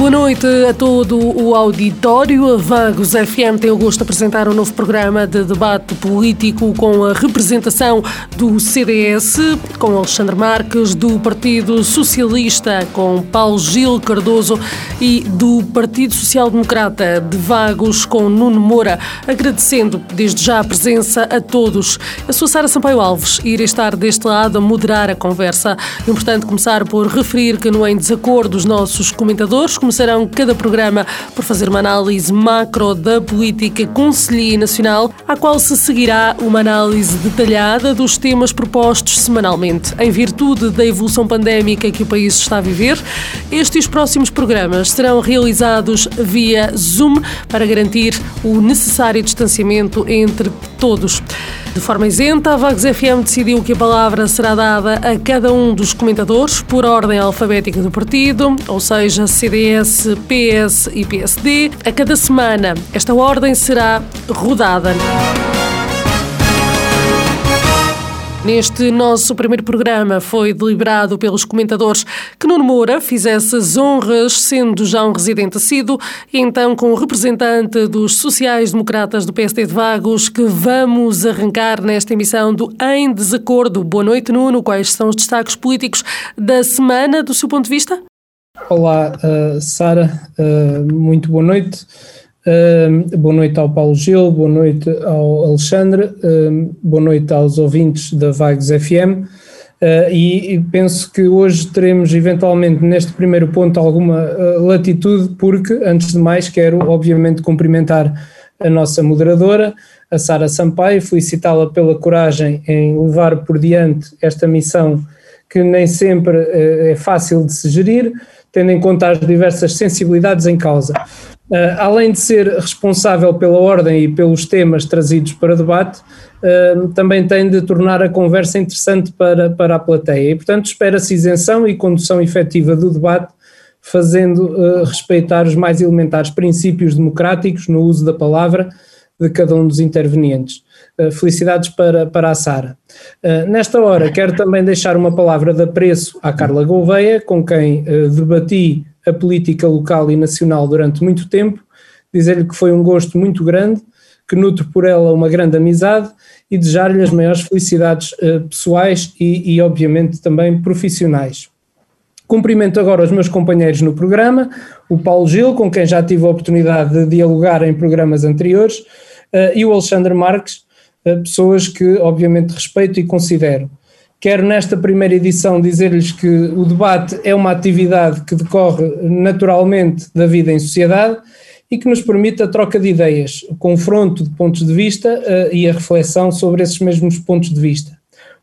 Boa noite a todo o auditório. A Vagos FM tem o gosto de apresentar um novo programa de debate político com a representação do CDS, com Alexandre Marques, do Partido Socialista, com Paulo Gil Cardoso e do Partido Social Democrata de Vagos, com Nuno Moura. Agradecendo desde já a presença a todos. Eu sou Sara Sampaio Alves e irei estar deste lado a moderar a conversa. É importante começar por referir que no Em Desacordo os nossos comentadores começarão cada programa por fazer uma análise macro da política conselhia nacional, à qual se seguirá uma análise detalhada dos temas propostos semanalmente. Em virtude da evolução pandémica que o país está a viver, este e os próximos programas serão realizados via Zoom para garantir o necessário distanciamento entre todos. De forma isenta, a Vagos FM decidiu que a palavra será dada a cada um dos comentadores por ordem alfabética do partido, ou seja, CDS, PS e PSD. A cada semana, esta ordem será rodada. Neste nosso primeiro programa foi deliberado pelos comentadores que Nuno Moura fizesse as honras, sendo já um residente assíduo, e então com o representante dos sociais-democratas do PSD de Vagos, que vamos arrancar nesta emissão do Em Desacordo. Boa noite, Nuno. Quais são os destaques políticos da semana, do seu ponto de vista? Olá, uh, Sara. Uh, muito boa noite. Boa noite ao Paulo Gil, boa noite ao Alexandre, uh, boa noite aos ouvintes da Vagos FM. Uh, e, e, penso que hoje teremos eventualmente neste primeiro ponto alguma latitude, porque antes de mais quero obviamente cumprimentar a nossa moderadora, a Sara Sampaio, felicitá-la pela coragem em levar por diante esta missão que nem sempre é fácil de se gerir, tendo em conta as diversas sensibilidades em causa. Uh, além de ser responsável pela ordem e pelos temas trazidos para debate, uh, também tem de tornar a conversa interessante para, para a plateia. E, portanto, espera-se isenção e condução efetiva do debate, fazendo uh, respeitar os mais elementares princípios democráticos no uso da palavra de cada um dos intervenientes. felicidades para, para a Sara. nesta hora, quero também deixar uma palavra de apreço à Carla Gouveia, com quem debati a política local e nacional durante muito tempo, dizer-lhe que foi um gosto muito grande, que nutro por ela uma grande amizade e desejar-lhe as maiores felicidades uh, pessoais e, e, obviamente, também profissionais. Cumprimento agora os meus companheiros no programa, o Paulo Gil, com quem já tive a oportunidade de dialogar em programas anteriores, uh, e o Alexandre Marques, uh, pessoas que obviamente respeito e considero. Quero nesta primeira edição dizer-lhes que o debate é uma atividade que decorre naturalmente da vida em sociedade e que nos permite a troca de ideias, o confronto de pontos de vista uh, e a reflexão sobre esses mesmos pontos de vista.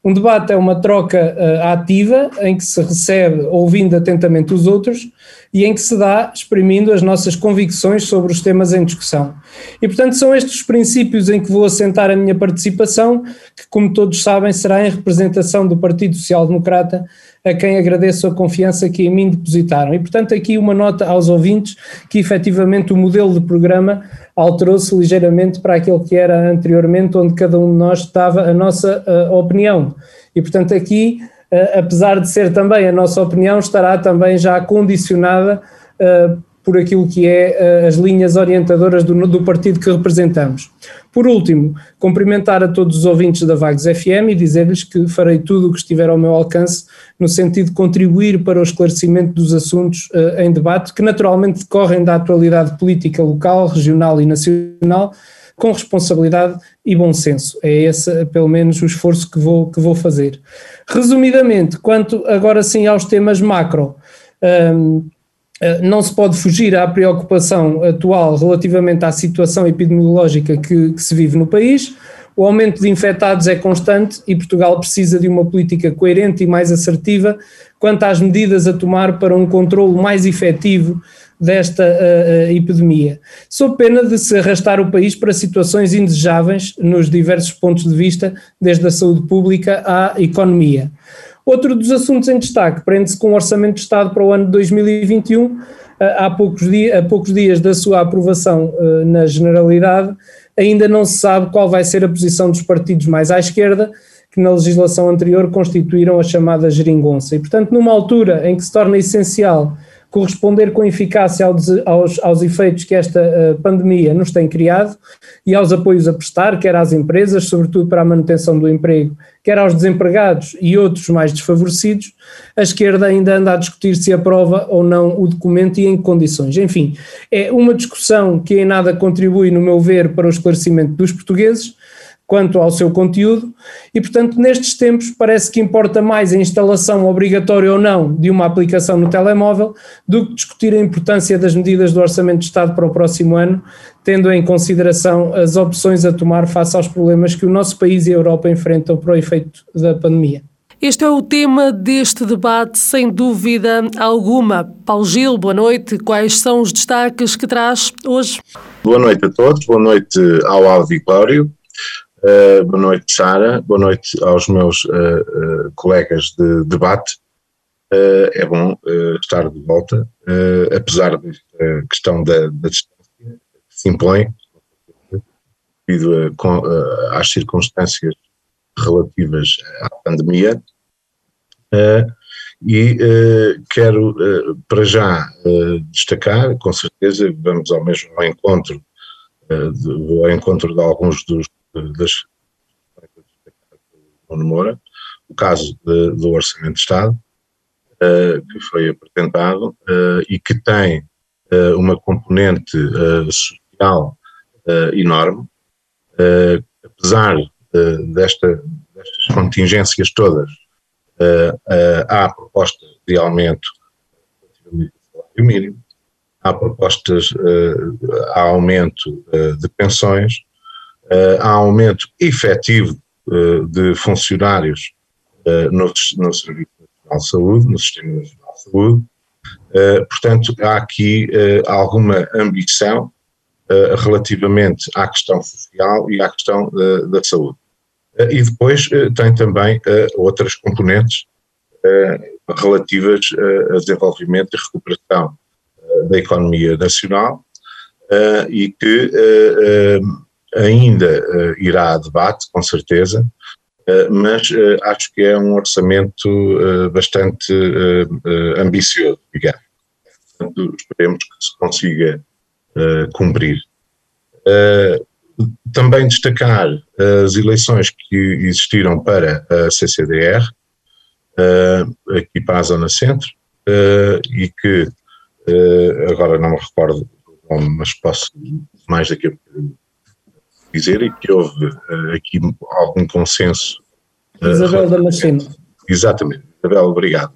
Um debate é uma troca uh, ativa em que se recebe ouvindo atentamente os outros e em que se dá exprimindo as nossas convicções sobre os temas em discussão. E, portanto, são estes os princípios em que vou assentar a minha participação, que, como todos sabem, será em representação do Partido Social Democrata, a quem agradeço a confiança que em mim depositaram. E, portanto, aqui uma nota aos ouvintes que, efetivamente, o modelo de programa alterou-se ligeiramente para aquele que era anteriormente, onde cada um de nós estava a nossa uh, opinião. E, portanto, aqui uh, apesar de ser também a nossa opinião, estará também já condicionada uh, por aquilo que é uh, as linhas orientadoras do, do, partido que representamos. Por último, cumprimentar a todos os ouvintes da Vagos FM e dizer-lhes que farei tudo o que estiver ao meu alcance no sentido de contribuir para o esclarecimento dos assuntos uh, em debate, que naturalmente decorrem da atualidade política local, regional e nacional, com responsabilidade e bom senso. É esse, pelo menos, o esforço que vou, que vou fazer. Resumidamente, quanto agora sim aos temas macro, um, eh, não se pode fugir à preocupação atual relativamente à situação epidemiológica que, que se vive no país. O aumento de infectados é constante e Portugal precisa de uma política coerente e mais assertiva quanto às medidas a tomar para um controle mais efetivo desta uh, epidemia, sob pena de se arrastar o país para situações indesejáveis nos diversos pontos de vista, desde a saúde pública à economia. Outro dos assuntos em destaque prende-se com o Orçamento de Estado para o ano de 2021. Há poucos, dias, há poucos dias da sua aprovação na Generalidade, ainda não se sabe qual vai ser a posição dos partidos mais à esquerda, que na legislação anterior constituíram a chamada geringonça. E, portanto, numa altura em que se torna essencial corresponder com eficácia aos, aos efeitos que esta uh, pandemia nos tem criado e aos apoios a prestar, quer às empresas, sobretudo para a manutenção do emprego, quer aos desempregados e outros mais desfavorecidos, a esquerda ainda anda a discutir se aprova ou não o documento e em que condições. Enfim, é uma discussão que em nada contribui, no meu ver, para o esclarecimento dos portugueses quanto ao seu conteúdo, e portanto, nestes tempos, parece que importa mais a instalação obrigatória ou não de uma aplicação no telemóvel do que discutir a importância das medidas do Orçamento de Estado para o próximo ano, tendo em consideração as opções a tomar face aos problemas que o nosso país e a Europa enfrentam para o efeito da pandemia. Este é o tema deste debate, sem dúvida alguma. Paulo Gil, boa noite. Quais são os destaques que traz hoje? Boa noite a todos, boa noite ao auditório. Uh, boa noite, Sara. Boa noite aos meus uh, uh, colegas de debate. é bom estar de volta, apesar desta questão da, da, distância que se impõe, devido a, às circunstâncias relativas à pandemia. e quero para já destacar, com certeza, vamos ao mesmo encontro, ao encontro de alguns dos das Nuno Moura, o caso de, do Orçamento de Estado, uh, que foi apresentado uh, e que tem uh, uma componente social enorme, apesar desta, destas contingências todas, há proposta de aumento do salário mínimo, há propostas, há aumento de pensões, há aumento efetivo uh, de funcionários no, no Serviço Nacional de Saúde, no Sistema Nacional de Saúde. portanto, há aqui alguma ambição relativamente à questão social e à questão da saúde. e depois tem também outras componentes relativas a desenvolvimento e recuperação da economia nacional e que ainda uh, irá a debate, com certeza, uh, mas uh, acho que é um orçamento bastante ambicioso, digamos. Portanto, esperemos que se consiga cumprir. também destacar as eleições que existiram para a CCDR, aqui para a Zona Centro, e que agora não me recordo mas posso mais daqui a pouco dizer e que houve uh, aqui algum consenso. Uh, Isabel Damasceno. Exatamente, Isabel, obrigado.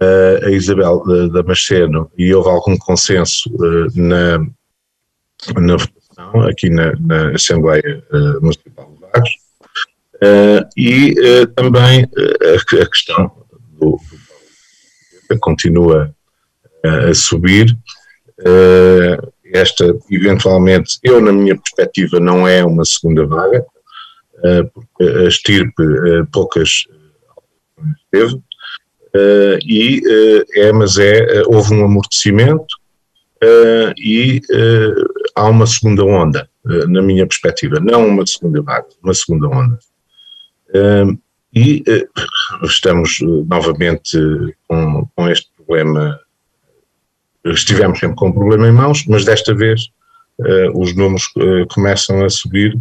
Uh, a Isabel Damasceno, e houve algum consenso na, na votação aqui na, na Assembleia Municipal de Vagos, e também a, a, questão do, do continua a subir. Uh, esta, eventualmente, eu, na minha perspectiva, não é uma segunda vaga, eh, porque a estirpe eh, poucas eh, teve, e é, mas é, houve um amortecimento e há uma segunda onda, na minha perspectiva, não uma segunda vaga, uma segunda onda. E estamos novamente com, com este problema estivemos sempre com um problema em mãos, mas desta vez uh, os números uh, começam a subir,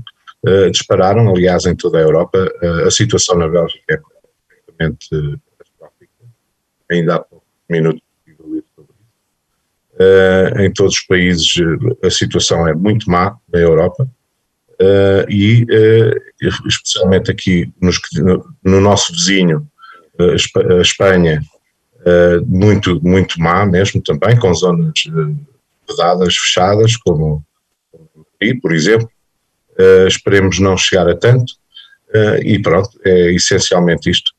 uh, dispararam, aliás, em toda a Europa. a situação na Bélgica é completamente catastrófica. Ainda há poucos minutos sobre isso. em todos os países a situação é muito má na Europa. e especialmente aqui nos, no, no nosso vizinho, a Espanha, uh, muito, muito má mesmo também, com zonas vedadas, fechadas, como Madrid, por exemplo, esperemos não chegar a tanto, e pronto, é essencialmente isto.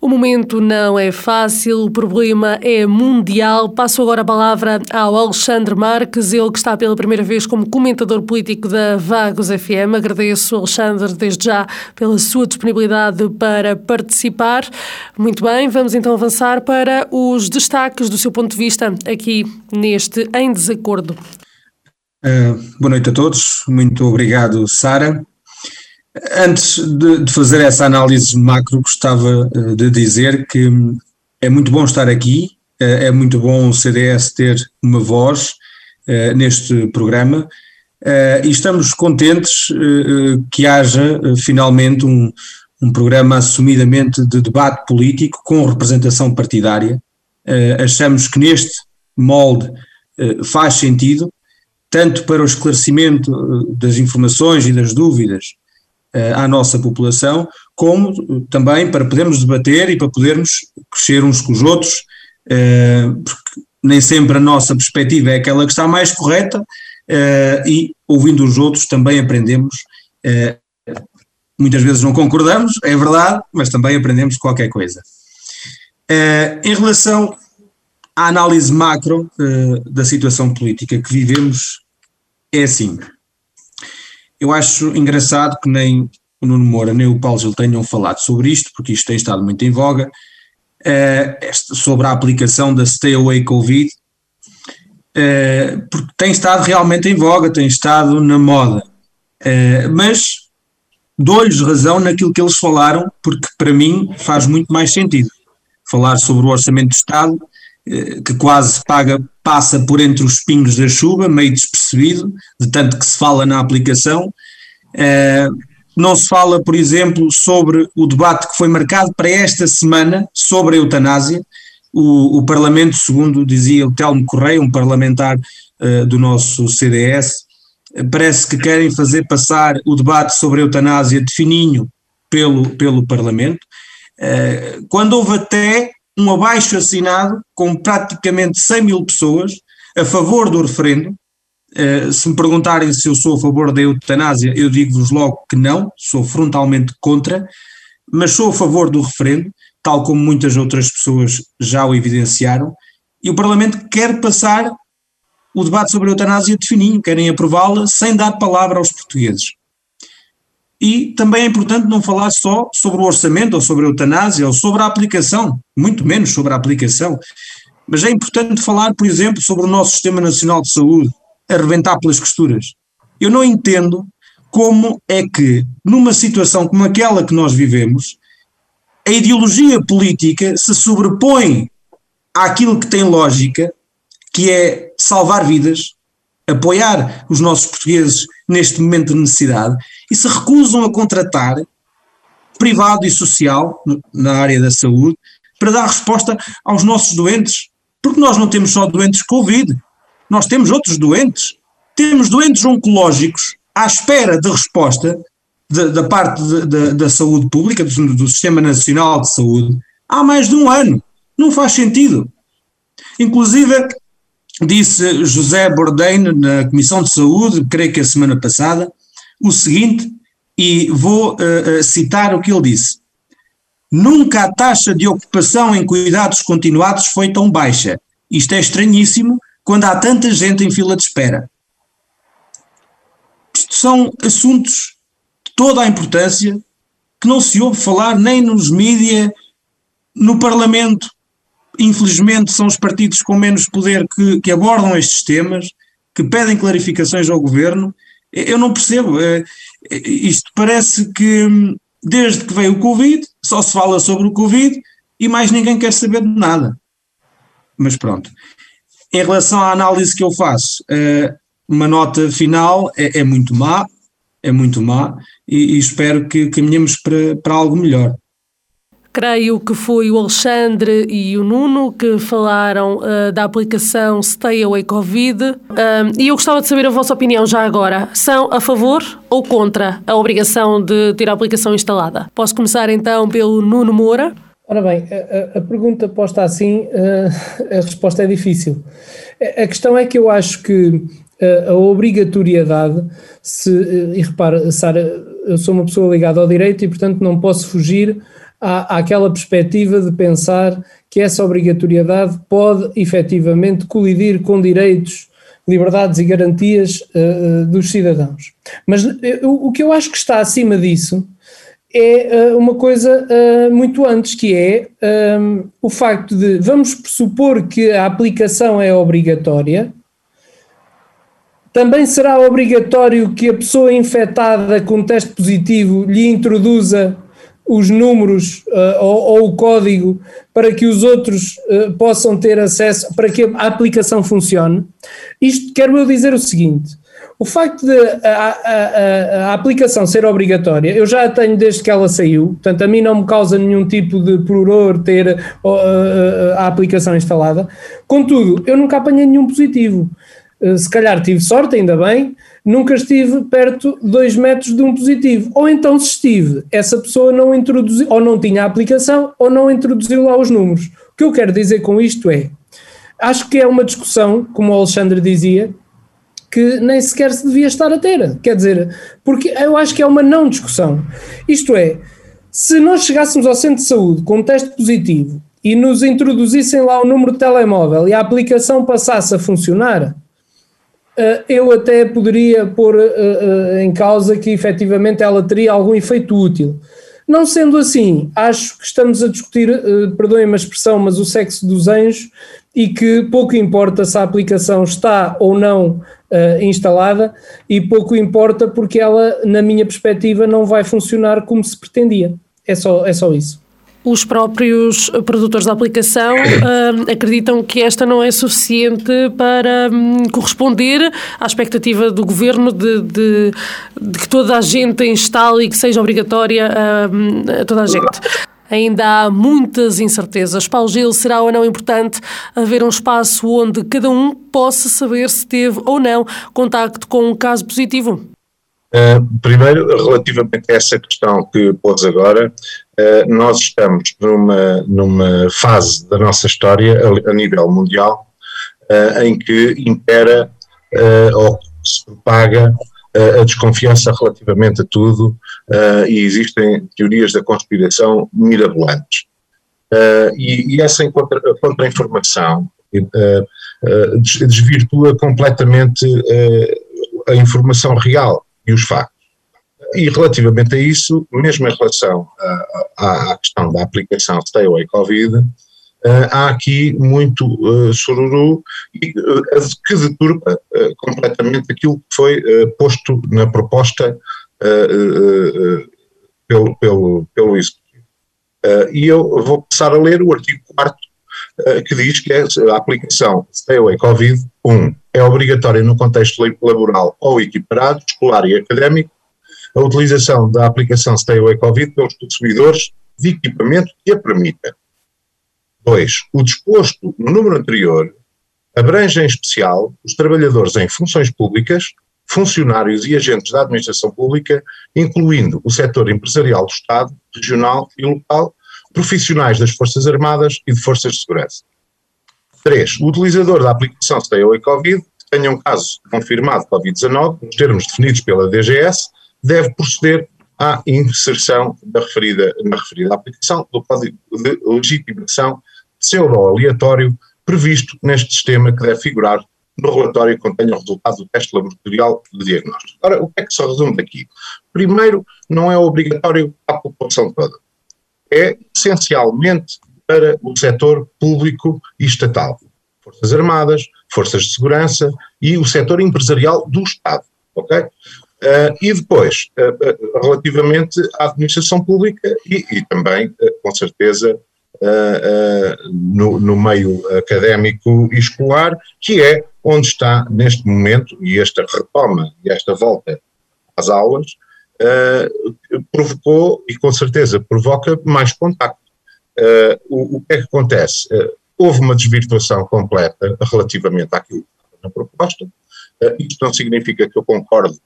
O momento não é fácil, o problema é mundial. Passo agora a palavra ao Alexandre Marques, ele que está pela primeira vez como comentador político da Vagos FM. Agradeço, Alexandre, desde já pela sua disponibilidade para participar. Muito bem, vamos então avançar para os destaques do seu ponto de vista aqui neste Em Desacordo. Uh, boa noite a todos, muito obrigado, Sara. Antes de, de, fazer essa análise macro, gostava eh, de dizer que é muito bom estar aqui, eh, é muito bom o CDS ter uma voz uh, neste programa e estamos contentes que haja finalmente um, um programa assumidamente de debate político com representação partidária. achamos que neste molde faz sentido, tanto para o esclarecimento das informações e das dúvidas eh, à nossa população, como também para podermos debater e para podermos crescer uns com os outros, eh, porque nem sempre a nossa perspectiva é aquela que está mais correta eh, e ouvindo os outros também aprendemos. Muitas vezes não concordamos, é verdade, mas também aprendemos qualquer coisa. Em relação à análise macro da situação política que vivemos, é assim. Eu acho engraçado que nem o Nuno Moura nem o Paulo Gil tenham falado sobre isto, porque isto tem estado muito em voga, uh, sobre a aplicação da Stay Away Covid, uh, porque tem estado realmente em voga, tem estado na moda. Uh, mas dou-lhes razão naquilo que eles falaram, porque para mim faz muito mais sentido. Falar sobre o orçamento de Estado, que quase paga, passa por entre os pingos da chuva, meio despercebido, de tanto que se fala na aplicação. Não se fala, por exemplo, sobre o debate que foi marcado para esta semana sobre a eutanásia. O, o Parlamento, segundo dizia o Telmo Correia, um parlamentar uh, do nosso CDS, parece que querem fazer passar o debate sobre a eutanásia de fininho pelo, pelo Parlamento, quando houve até um abaixo assinado com praticamente 100 mil pessoas a favor do referendo, Uh, se me perguntarem se eu sou a favor da eutanásia, eu digo-vos logo que não, sou frontalmente contra, mas sou a favor do referendo, tal como muitas outras pessoas já o evidenciaram, e o Parlamento quer passar o debate sobre a eutanásia de fininho, querem aprová-la sem dar palavra aos portugueses. E também é importante não falar só sobre o orçamento ou sobre a eutanásia ou sobre a aplicação, muito menos sobre a aplicação, mas é importante falar, por exemplo, sobre o nosso Sistema Nacional de Saúde, arrebentar pelas costuras. Eu não entendo como é que, numa situação como aquela que nós vivemos, a ideologia política se sobrepõe àquilo que tem lógica, que é salvar vidas, apoiar os nossos portugueses neste momento de necessidade, e se recusam a contratar privado e social na área da saúde para dar resposta aos nossos doentes. Porque nós não temos só doentes Covid, nós temos outros doentes. Temos doentes oncológicos à espera de resposta da parte de, de, da saúde pública, do, do Sistema Nacional de Saúde, há mais de um ano. Não faz sentido. Inclusive, disse José Bourdain na Comissão de Saúde, creio que a semana passada, o seguinte, e vou uh, citar o que ele disse. Nunca a taxa de ocupação em cuidados continuados foi tão baixa. Isto é estranhíssimo, quando há tanta gente em fila de espera. Isto são assuntos de toda a importância que não se ouve falar nem nos mídias, no Parlamento. Infelizmente, são os partidos com menos poder que, que abordam estes temas, que pedem clarificações ao governo. Eu não percebo. É, é, isto parece que, desde que veio o Covid, só se fala sobre o Covid e mais ninguém quer saber de nada. Mas pronto. Em relação à análise que eu faço, uh, uma nota final é, é, muito má, é muito má, e, e espero que caminhemos para, para algo melhor. Creio que foi o Alexandre e o Nuno que falaram uh, da aplicação Stay Away Covid uh, e eu gostava de saber a vossa opinião já agora. São a favor ou contra a obrigação de ter a aplicação instalada? Posso começar então pelo Nuno Moura. Ora bem, a, a, pergunta posta assim, a, a resposta é difícil. A questão é que eu acho que a obrigatoriedade, se, e repare, Sara, eu sou uma pessoa ligada ao direito e, portanto, não posso fugir à, àquela perspectiva de pensar que essa obrigatoriedade pode efetivamente colidir com direitos, liberdades e garantias uh, dos cidadãos. Mas uh, o que eu acho que está acima disso é uh, uma coisa muito antes, que é um, o facto de vamos pressupor que a aplicação é obrigatória. Também será obrigatório que a pessoa infectada com teste positivo lhe introduza os números uh, ou, ou, o código para que os outros uh, possam ter acesso, para que a aplicação funcione. Isto quero eu dizer o seguinte: o facto de a, a, a, aplicação ser obrigatória, eu já a tenho desde que ela saiu, portanto, a mim não me causa nenhum tipo de furor ter uh, a aplicação instalada. Contudo, eu nunca apanhei nenhum positivo. Se calhar tive sorte, ainda bem, nunca estive perto de 2 metros de um positivo. Ou então, se estive, essa pessoa não introduziu, ou não tinha a aplicação, ou não introduziu lá os números. O que eu quero dizer com isto é, acho que é uma discussão, como o Alexandre dizia, que nem sequer se devia estar a ter. Quer dizer, porque eu acho que é uma não discussão. Isto é, se nós chegássemos ao centro de saúde com um teste positivo e nos introduzissem lá o número de telemóvel e a aplicação passasse a funcionar, eh, eu até poderia pôr eh, eh, em causa que efetivamente ela teria algum efeito útil. Não sendo assim, acho que estamos a discutir, perdoem-me a expressão, mas o sexo dos anjos e que pouco importa se a aplicação está ou não instalada e pouco importa porque ela, na minha perspectiva, não vai funcionar como se pretendia. É só, é só isso. Os próprios produtores da aplicação uh, acreditam que esta não é suficiente para um, corresponder à expectativa do governo de, de, de, que toda a gente instale e que seja obrigatória a, a toda a gente. Ainda há muitas incertezas. Paulo Gil, será ou não importante haver um espaço onde cada um possa saber se teve ou não contacto com um caso positivo? Uh, primeiro, relativamente a essa questão que pôs agora, uh, nós estamos numa, numa fase da nossa história, a, a nível mundial, uh, em que impera ou se propaga a desconfiança relativamente a tudo e existem teorias da conspiração mirabolantes. E, e, essa contra-informação contra desvirtua completamente a informação real e os factos. E relativamente a isso, mesmo em relação à, à questão da aplicação Stay Away Covid, Uh, há aqui muito uh, sururu e, uh, que deturpa completamente aquilo que foi posto na proposta pelo, pelo, pelo Executivo. e eu vou passar a ler o artigo 4 que diz que é a aplicação Stay Away Covid 1 é obrigatória no contexto laboral ou equiparado, escolar e académico, a utilização da aplicação Stay Away Covid pelos consumidores de equipamento que a permita. 2. O disposto no número anterior abrange em especial os trabalhadores em funções públicas, funcionários e agentes da administração pública, incluindo o setor empresarial do Estado, regional e local, profissionais das Forças Armadas e de Forças de Segurança. 3. O utilizador da aplicação Away Covid que tenha um caso confirmado de Covid-19, nos termos definidos pela DGS, deve proceder à inserção da referida, na referida aplicação do código de legitimação pseudo-aleatório previsto neste sistema que deve figurar no relatório que contenha o resultado do teste laboratorial de diagnóstico. Ora, o que é que se resume daqui? Primeiro, não é obrigatório à população toda. É essencialmente para o setor público e estatal. Forças Armadas, Forças de Segurança e o setor empresarial do Estado, ok? Uh, e depois, uh, uh, relativamente à administração pública e, e também, com certeza, no, no, meio académico e escolar, que é onde está neste momento, e esta retoma e esta volta às aulas, provocou e com certeza provoca mais contacto. Uh, o, o, que é que acontece? Uh, houve uma desvirtuação completa relativamente àquilo que estava na proposta. Uh, isto não significa que eu concordo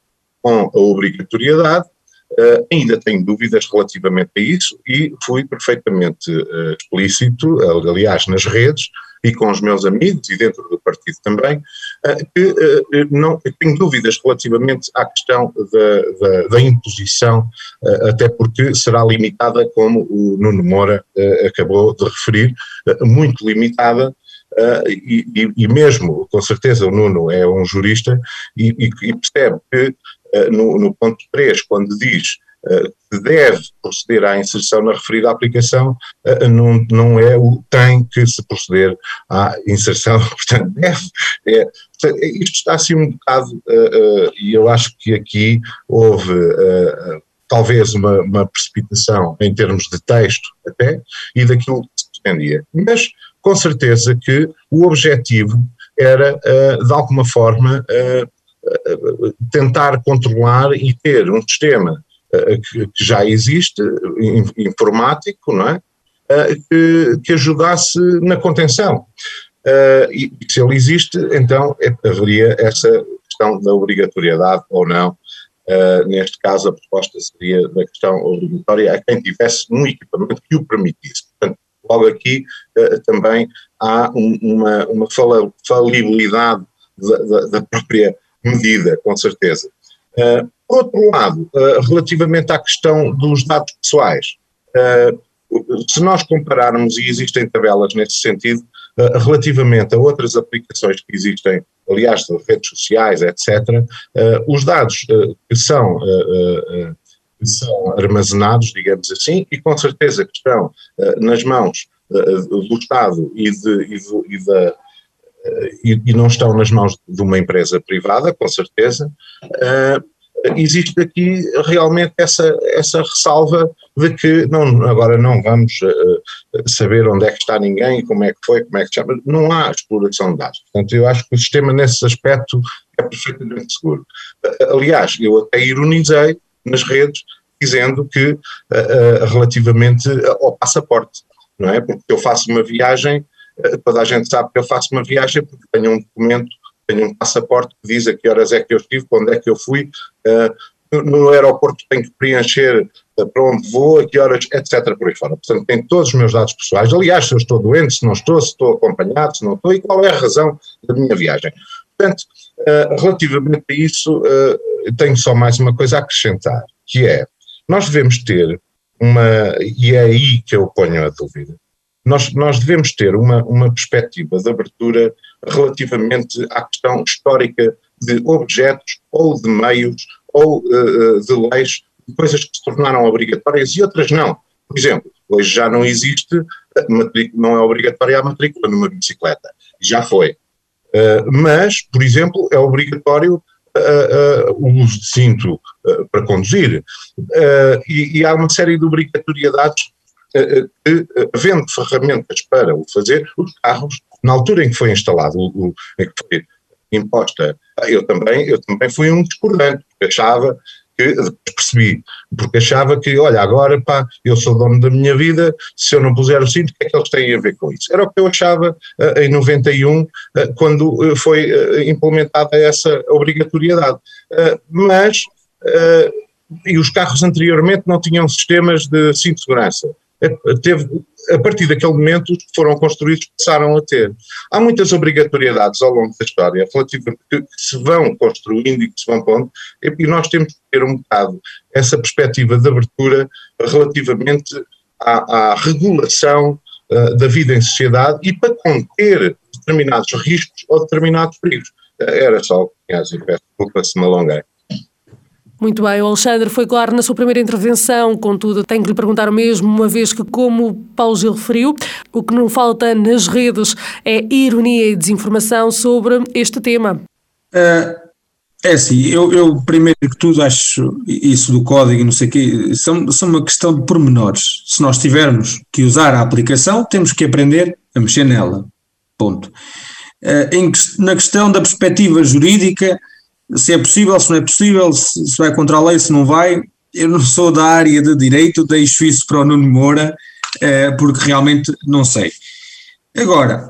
com a obrigatoriedade, uh, ainda tenho dúvidas relativamente a isso e fui perfeitamente explícito, aliás, nas redes, e com os meus amigos e dentro do partido também, que não tenho dúvidas relativamente à questão da, da, da imposição, até porque será limitada, como o Nuno Moura acabou de referir, muito limitada Uh, e, e, mesmo, com certeza, o Nuno é um jurista e, e percebe que uh, no, no, ponto 3, quando diz deve proceder à inserção na referida aplicação, não, não é o tem que se proceder à inserção, portanto, deve. É, isto está assim um bocado, e eu acho que aqui houve talvez uma, uma precipitação em termos de texto até, e daquilo que se pretendia. Mas com certeza que o objetivo era, uh, de alguma forma, uh, uh, tentar controlar e ter um sistema que, que, já existe, informático, não é? Que, que, ajudasse na contenção. e se ele existe, então é, haveria essa questão da obrigatoriedade ou não neste caso, a proposta seria da questão obrigatória a quem tivesse um equipamento que o permitisse. Portanto, logo aqui também há um, uma, uma falibilidade da, da, da, própria medida, com certeza. Por outro lado, uh, relativamente à questão dos dados pessoais, se nós compararmos, e existem tabelas nesse sentido, relativamente a outras aplicações que existem, aliás, de redes sociais, etc., os dados que são que são armazenados, digamos assim, e com certeza que estão nas mãos do Estado e, de, e, do, e da, e, não estão nas mãos de uma empresa privada, com certeza, existe aqui realmente essa, essa ressalva de que não, agora não vamos saber onde é que está ninguém, como é que foi, como é que chama, não há exploração de dados. Portanto, eu acho que o sistema nesse aspecto é perfeitamente seguro. Aliás, eu até ironizei nas redes, dizendo que uh, relativamente ao passaporte, não é? Porque eu faço uma viagem, uh, toda a gente sabe que eu faço uma viagem porque tenho um documento, tenho um passaporte que diz a que horas é que eu estive, quando é que eu fui, uh, no aeroporto tenho que preencher para onde vou, a que horas, etc. por aí fora. Portanto, tem todos os meus dados pessoais. Aliás, se eu estou doente, se não estou, se estou acompanhado, se não estou, e qual é a razão da minha viagem. Portanto, relativamente a isso, tenho só mais uma coisa a acrescentar, que é, nós devemos ter uma, e é aí que eu ponho a dúvida, nós, nós devemos ter uma, uma perspectiva de abertura relativamente à questão histórica de objetos ou de meios ou uh, de leis, coisas que se tornaram obrigatórias e outras não. Por exemplo, hoje já não existe, não é obrigatória a matrícula numa bicicleta, já foi. Uh, mas, por exemplo, é obrigatório uh, uh, o uso de cinto uh, para conduzir. E, e, há uma série de obrigatoriedades que, havendo ferramentas para o fazer, os carros, na altura em que foi instalado, o, em que foi imposta, eu também, eu também fui um discordante, porque achava que percebi, porque achava que, olha, agora pá, eu sou dono da minha vida, se eu não puser o cinto, o que é que eles têm a ver com isso? Era o que eu achava uh, em 91, uh, eh, quando uh, foi implementada essa obrigatoriedade. mas, e os carros anteriormente não tinham sistemas de cinto de segurança. Teve, a partir daquele momento, os que foram construídos passaram a ter. Há muitas obrigatoriedades ao longo da história relativamente que, se vão construindo e que se vão pondo, e nós temos que ter um bocado essa perspectiva de abertura relativamente à, à regulação uh, da vida em sociedade e para conter determinados riscos ou determinados perigos. Uh, era só o que tinha a dizer, peço desculpa se me alonguei. Muito bem, o Alexandre foi claro na sua primeira intervenção, contudo, tenho que lhe perguntar o mesmo, uma vez que, como o Paulo Gil referiu, o que não falta nas redes é ironia e desinformação sobre este tema. Uh, é assim, eu, eu, primeiro que tudo acho isso do código e não sei o quê, são, são uma questão de pormenores. Se nós tivermos que usar a aplicação, temos que aprender a mexer nela. Ponto. Uh, em, na questão da perspectiva jurídica, se é possível, se não é possível, se, vai contra a lei, se não vai. Eu não sou da área de direito, deixo isso para o Nuno Moura, eh, porque realmente não sei. Agora,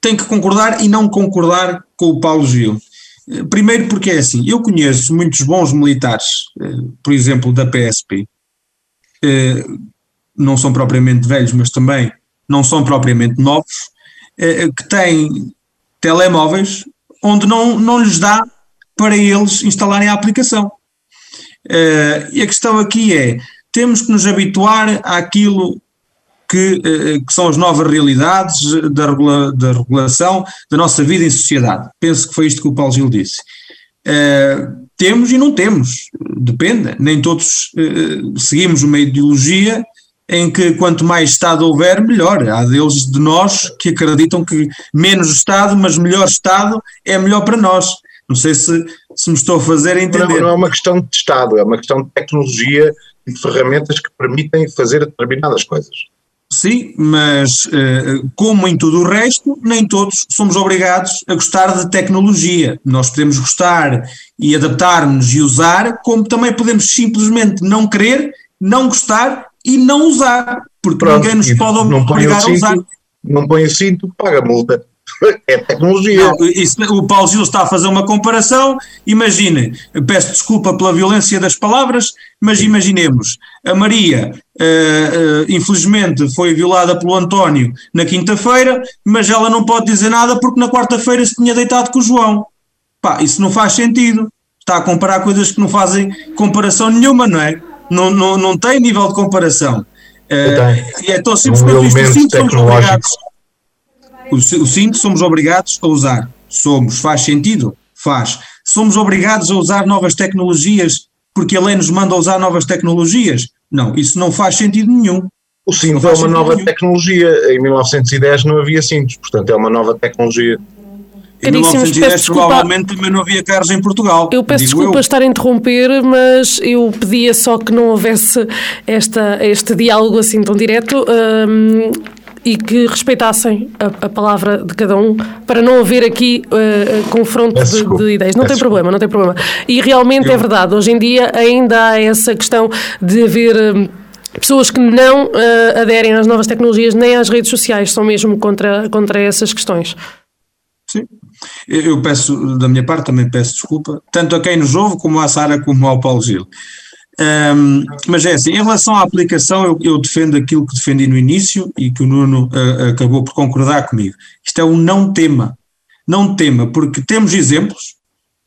tenho que concordar e não concordar com o Paulo Gil. Eh, primeiro porque é assim, eu conheço muitos bons militares, eh, por exemplo, da PSP, não são propriamente velhos, mas também não são propriamente novos, que têm telemóveis onde não, não lhes dá para eles instalarem a aplicação. e a questão aqui é: temos que nos habituar àquilo que, que, são as novas realidades da, regula, da, regulação da nossa vida em sociedade. Penso que foi isto que o Paulo Gil disse. Uh, temos e não temos, depende. Nem todos uh, seguimos uma ideologia em que quanto mais Estado houver, melhor. Há deles de nós que acreditam que menos Estado, mas melhor Estado é melhor para nós. Não sei se, se me estou a fazer entender. Não, não é uma questão de Estado, é uma questão de tecnologia e de ferramentas que permitem fazer determinadas coisas. Sim, mas eh, como em tudo o resto, nem todos somos obrigados a gostar de tecnologia. Nós podemos gostar e adaptar-nos e usar, como também podemos simplesmente não querer, não gostar e não usar, porque Pronto, ninguém nos pode obrigar a usar. Não põe o cinto, paga multa é tecnologia. Não, isso, o Paulo Gil está a fazer uma comparação. Imagine, peço desculpa pela violência das palavras, mas imaginemos, a Maria, uh, uh, infelizmente, foi violada pelo António na quinta-feira, mas ela não pode dizer nada porque na quarta-feira se tinha deitado com o João. Pá, isso não faz sentido. Está a comparar coisas que não fazem comparação nenhuma, não é? Não, não, não tem nível de comparação. Uh, é tão simples quanto isto. Somos obrigados o, o cinto somos obrigados a usar. Somos. Faz sentido? Faz. Somos obrigados a usar novas tecnologias porque a lei nos manda usar novas tecnologias? Não, isso não faz sentido nenhum. O cinto é uma nova nenhum. tecnologia. Em 1910 não havia cintos, portanto é uma nova tecnologia. Em 1910 provavelmente também não havia carros em Portugal. Eu peço desculpa eu. estar a interromper, mas eu pedia só que não houvesse esta, este diálogo assim tão direto. Um, e que respeitassem a, a, palavra de cada um para não haver aqui uh, confronto de, de, ideias. Não tem problema, não tem problema. E realmente Eu... é verdade, hoje em dia ainda há essa questão de haver. Uh, pessoas que não uh, aderem às novas tecnologias nem às redes sociais, são mesmo contra, contra essas questões. Sim. Eu peço, da minha parte, também peço desculpa, tanto a quem nos ouve, como à Sara, como ao Paulo Gil. Um, mas é assim, em relação à aplicação, eu, eu, defendo aquilo que defendi no início e que o Nuno uh, acabou por concordar comigo. Isto é um não tema. Não tema, porque temos exemplos.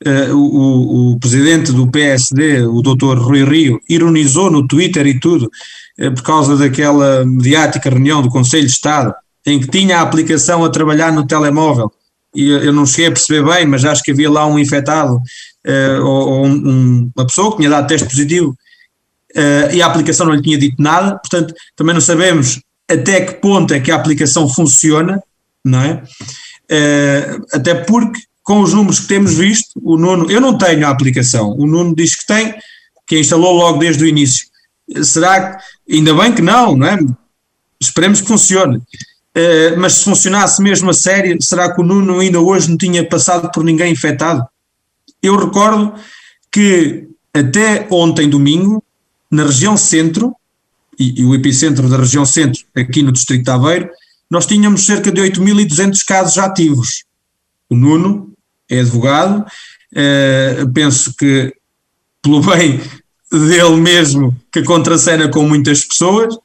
Uh, o, o, presidente do PSD, o doutor Rui Rio, ironizou no Twitter e tudo, uh, por causa daquela mediática reunião do Conselho de Estado, em que tinha a aplicação a trabalhar no telemóvel. E eu não cheguei a perceber bem, mas acho que havia lá um infectado uh, ou, ou um, uma pessoa que tinha dado teste positivo uh, e a aplicação não lhe tinha dito nada, portanto, também não sabemos até que ponto é que a aplicação funciona, não é? Uh, até porque, com os números que temos visto, o Nuno, eu não tenho a aplicação, o Nuno diz que tem, que instalou logo desde o início. Será que, ainda bem que não, não é? Esperemos que funcione. Uh, mas se funcionasse mesmo a sério, será que o Nuno ainda hoje não tinha passado por ninguém infectado? Eu recordo que até ontem, domingo, na região centro, e, e, o epicentro da região centro, aqui no Distrito de Aveiro, nós tínhamos cerca de 8.200 casos ativos. O Nuno é advogado, uh, penso que, pelo bem dele mesmo, que contracena com muitas pessoas,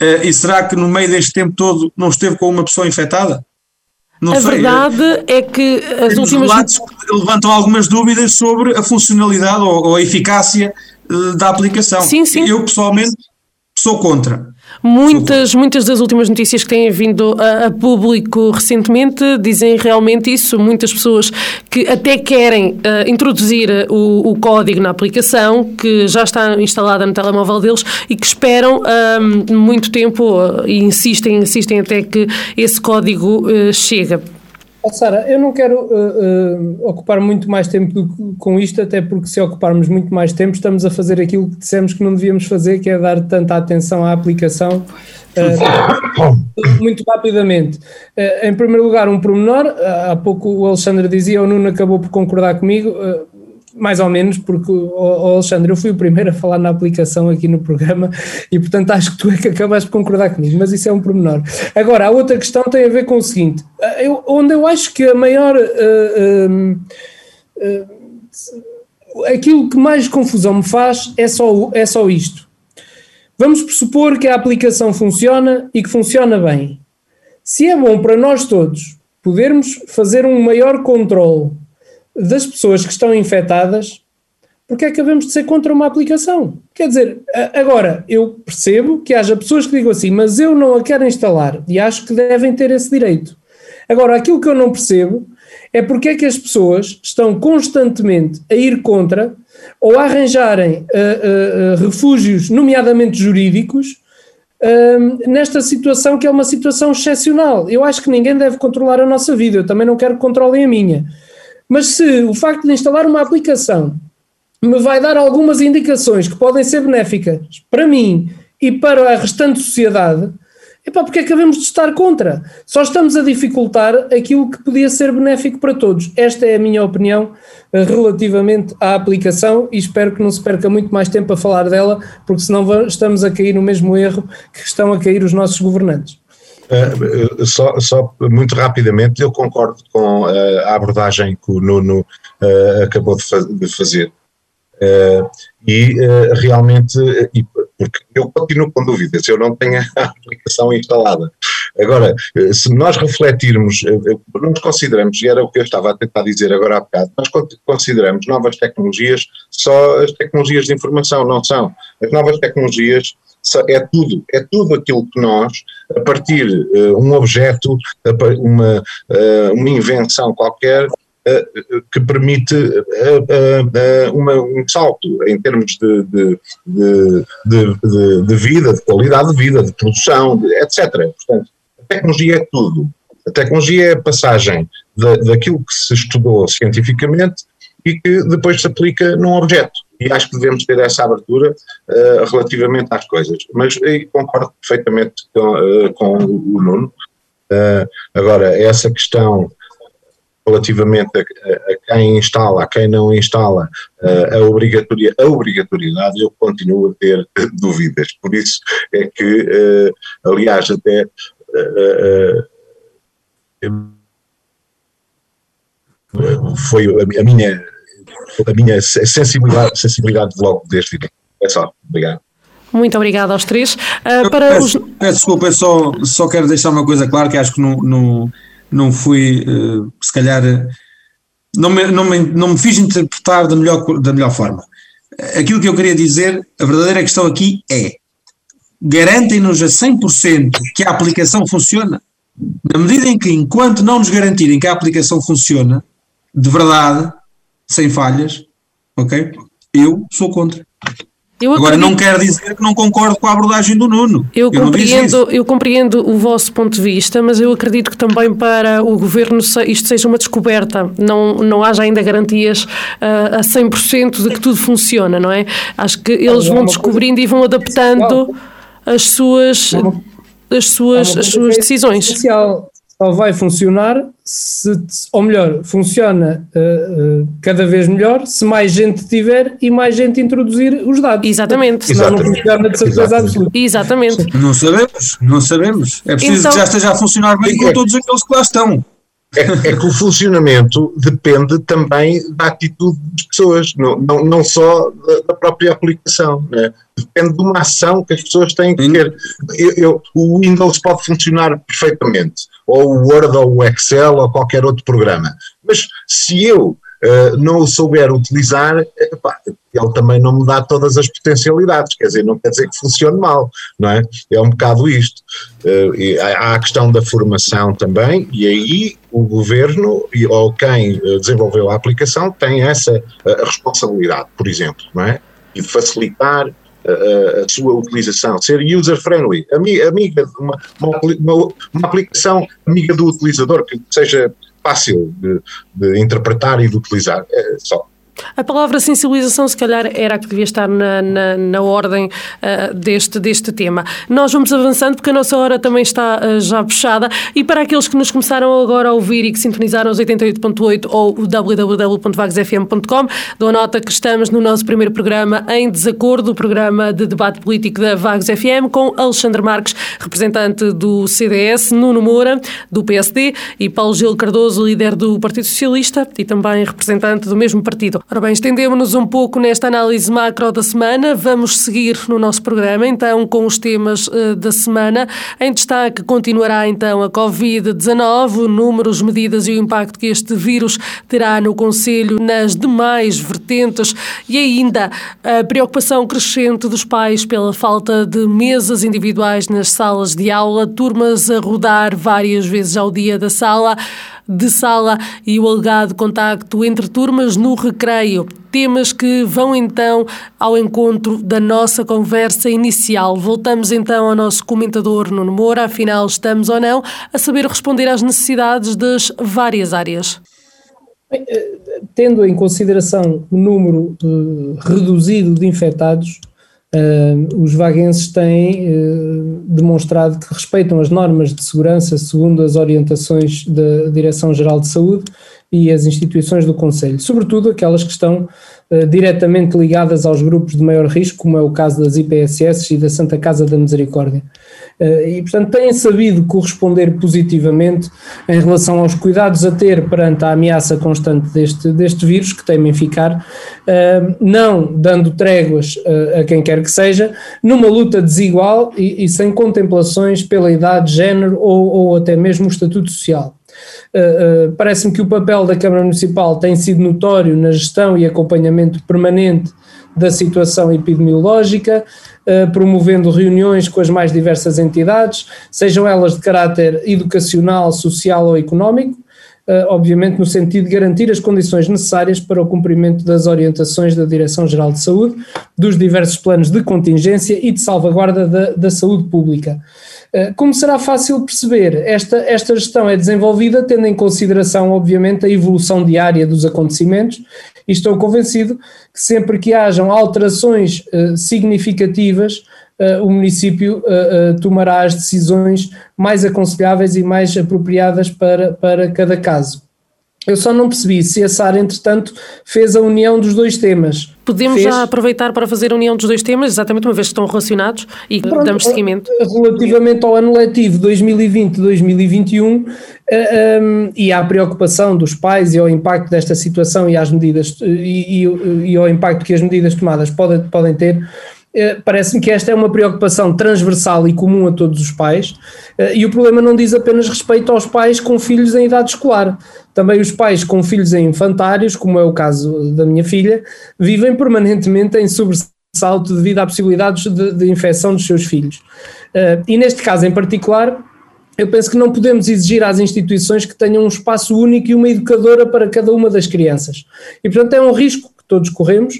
e será que no meio deste tempo todo não esteve com uma pessoa infectada? Não a sei, verdade é que as últimas. relatos levantam algumas dúvidas sobre a funcionalidade ou, ou a eficácia eh, da aplicação. Sim, sim. Eu pessoalmente sou contra. Muitas, muitas das últimas notícias que têm vindo a, a, público recentemente dizem realmente isso. Muitas pessoas que até querem uh, introduzir o, o, código na aplicação, que já está instalada no telemóvel deles e que esperam uh, muito tempo uh, e insistem, insistem até que esse código chegue. Oh, Sara, eu não quero uh, uh, ocupar muito mais tempo com isto, até porque se ocuparmos muito mais tempo, estamos a fazer aquilo que dissemos que não devíamos fazer, que é dar tanta atenção à aplicação uh, muito rapidamente. em primeiro lugar, um pormenor, há pouco o Alexandre dizia, o Nuno acabou por concordar comigo, mais ou menos, porque, oh, Alexandre, eu fui o primeiro a falar na aplicação aqui no programa e, portanto, acho que tu é que acabaste de concordar comigo, mas isso é um pormenor. Agora, a outra questão tem a ver com o seguinte: eu, onde eu acho que a maior. Uh, uh, uh, aquilo que mais confusão me faz é só, é só isto. Vamos pressupor que a aplicação funciona e que funciona bem. se é bom para nós todos podermos fazer um maior controle das pessoas que estão infectadas, porque é que devemos de ser contra uma aplicação? Quer dizer, agora, eu percebo que haja pessoas que digam assim, mas eu não a quero instalar e acho que devem ter esse direito. Agora, aquilo que eu não percebo é porque é que as pessoas estão constantemente a ir contra ou a arranjarem uh, uh, refúgios, nomeadamente jurídicos, nesta situação que é uma situação excepcional. Eu acho que ninguém deve controlar a nossa vida, eu também não quero que controlem a minha. Mas se o facto de instalar uma aplicação me vai dar algumas indicações que podem ser benéficas para mim e para a restante sociedade, Epá, porque é devemos de estar contra? Só estamos a dificultar aquilo que podia ser benéfico para todos. Esta é a minha opinião uh, relativamente à aplicação e espero que não se perca muito mais tempo a falar dela, porque senão estamos a cair no mesmo erro que estão a cair os nossos governantes. Uh, só, só, muito rapidamente, eu concordo com uh, a abordagem que o Nuno acabou de, fa de fazer. e realmente, porque eu continuo com dúvidas, eu não tenho a aplicação instalada. Agora, se nós refletirmos, eh, eh, nós consideramos, e era o que eu estava a tentar dizer agora há bocado, nós consideramos novas tecnologias só as tecnologias de informação, não são. As novas tecnologias é tudo, é tudo aquilo que nós, a partir de uh, um objeto, uma, uh, uma invenção qualquer, que permite uma, um salto em termos de, de, de, de, vida, de qualidade de vida, de produção, etc. Portanto, a tecnologia é tudo. A tecnologia é a passagem daquilo que se estudou cientificamente e que depois se aplica num objeto. E acho que devemos ter essa abertura uh, relativamente às coisas. Mas concordo perfeitamente com, uh, com o Nuno. Uh, agora, essa questão relativamente a, a, quem instala, a quem não instala a, obrigatoriedade, a obrigatoriedade, eu continuo a ter dúvidas. Por isso é que, aliás, até foi a minha, a minha sensibilidade, sensibilidade logo desde É só. Obrigado. Muito obrigado aos três. Uh, para peço, os... peço desculpa, eu só, só quero deixar uma coisa clara que acho que no, no não fui, uh, se calhar, não me, não, me, não me fiz interpretar da melhor, da melhor forma. Aquilo que eu queria dizer, a verdadeira questão aqui é: garantem-nos a 100% que a aplicação funciona? Na medida em que, enquanto não nos garantirem que a aplicação funciona, de verdade, sem falhas, ok? Eu sou contra. Eu Agora, não quer dizer que não concordo com a abordagem do Nuno. Eu, eu compreendo, eu compreendo o vosso ponto de vista, mas eu acredito que também para o governo isto seja uma descoberta. Não, não haja ainda garantias uh, a 100% de que tudo funciona, não é? Acho que eles vão descobrindo e vão adaptando as suas, as suas, as suas decisões. Só vai funcionar se, ou melhor, funciona uh, uh, cada vez melhor se mais gente tiver e mais gente introduzir os dados. Exatamente. Senão Exatamente. não funciona de certeza absoluta. Exatamente. Não sabemos, não sabemos. É preciso então, que já esteja a funcionar bem com todos aqueles que lá estão. É, é, que o funcionamento depende também da atitude das pessoas, não, não, não só da, da própria aplicação. Né? Depende de uma ação que as pessoas têm que ter. Eu, eu, o Windows pode funcionar perfeitamente, ou o Word, ou o Excel, ou qualquer outro programa. Mas se eu uh, não o souber utilizar, epá, ele também não me dá todas as potencialidades, quer dizer, não quer dizer que funcione mal, não é? É um bocado isto. Uh, há a questão da formação também, e aí o governo ou quem eh, desenvolveu a aplicação tem essa responsabilidade, por exemplo, não é? E de facilitar a, a, sua utilização, ser user-friendly, amiga, uma, uma, uma, aplicação amiga do utilizador, que seja fácil de, de interpretar e de utilizar. É só. A palavra sensibilização, se calhar, era a que devia estar na, na, na ordem uh, deste, deste tema. Nós vamos avançando porque a nossa hora também está uh, já fechada. E para aqueles que nos começaram agora a ouvir e que sintonizaram os 88.8 ou o www.vagosfm.com, dou nota que estamos no nosso primeiro programa em desacordo, o programa de debate político da Vagos FM, com Alexandre Marques, representante do CDS, Nuno Moura, do PSD, e Paulo Gil Cardoso, líder do Partido Socialista e também representante do mesmo partido. Ora bem, estendemos-nos um pouco nesta análise macro da semana. Vamos seguir no nosso programa, então, com os temas uh, da semana. Em destaque continuará, então, a Covid-19, números, medidas e o impacto que este vírus terá no Conselho nas demais vertentes e ainda a preocupação crescente dos pais pela falta de mesas individuais nas salas de aula, turmas a rodar várias vezes ao dia da sala de sala e o alegado contacto entre turmas no recreio. Temas que vão então ao encontro da nossa conversa inicial. Voltamos então ao nosso comentador Nuno Moura, afinal estamos ou não a saber responder às necessidades das várias áreas. Eh, tendo em consideração o número uh, reduzido de infectados, uh, os vaguenses têm uh, demonstrado que respeitam as normas de segurança segundo as orientações da Direção-Geral de Saúde e as instituições do Conselho, sobretudo aquelas que estão diretamente ligadas aos grupos de maior risco, como é o caso das IPSS e da Santa Casa da Misericórdia. Eh, e, portanto, têm sabido corresponder positivamente em relação aos cuidados a ter perante a ameaça constante deste, deste vírus, que temem ficar, eh, não dando tréguas eh, a quem quer que seja, numa luta desigual e, e sem contemplações pela idade, género ou, ou até mesmo o estatuto social. Uh, uh, Parece-me que o papel da Câmara Municipal tem sido notório na gestão e acompanhamento permanente da situação epidemiológica, uh, promovendo reuniões com as mais diversas entidades, sejam elas de caráter educacional, social ou económico, obviamente no sentido de garantir as condições necessárias para o cumprimento das orientações da Direção-Geral de Saúde, dos diversos planos de contingência e de salvaguarda da, da saúde pública. Eh, como será fácil perceber, esta, esta gestão é desenvolvida tendo em consideração, obviamente, a evolução diária dos acontecimentos e estou convencido que sempre que hajam alterações uh, significativas, uh, o município tomará as decisões mais aconselháveis e mais apropriadas para, para cada caso. Eu só não percebi se a SAR, entretanto, fez a união dos dois temas. Podemos fez... já aproveitar para fazer a união dos dois temas, exatamente uma vez que estão relacionados e Pronto, damos seguimento. Relativamente ao ano letivo 2020-2021 uh, um, e à preocupação dos pais e ao impacto desta situação e às medidas e, e, e ao impacto que as medidas tomadas podem, podem ter, eh, parece-me que esta é uma preocupação transversal e comum a todos os pais, eh, e o problema não diz apenas respeito aos pais com filhos em idade escolar. Também os pais com filhos em infantários, como é o caso da minha filha, vivem permanentemente em sobressalto devido a possibilidades de, de infecção dos seus filhos. Eh, e neste caso em particular, eu penso que não podemos exigir às instituições que tenham um espaço único e uma educadora para cada uma das crianças. E, portanto, é um risco que todos corremos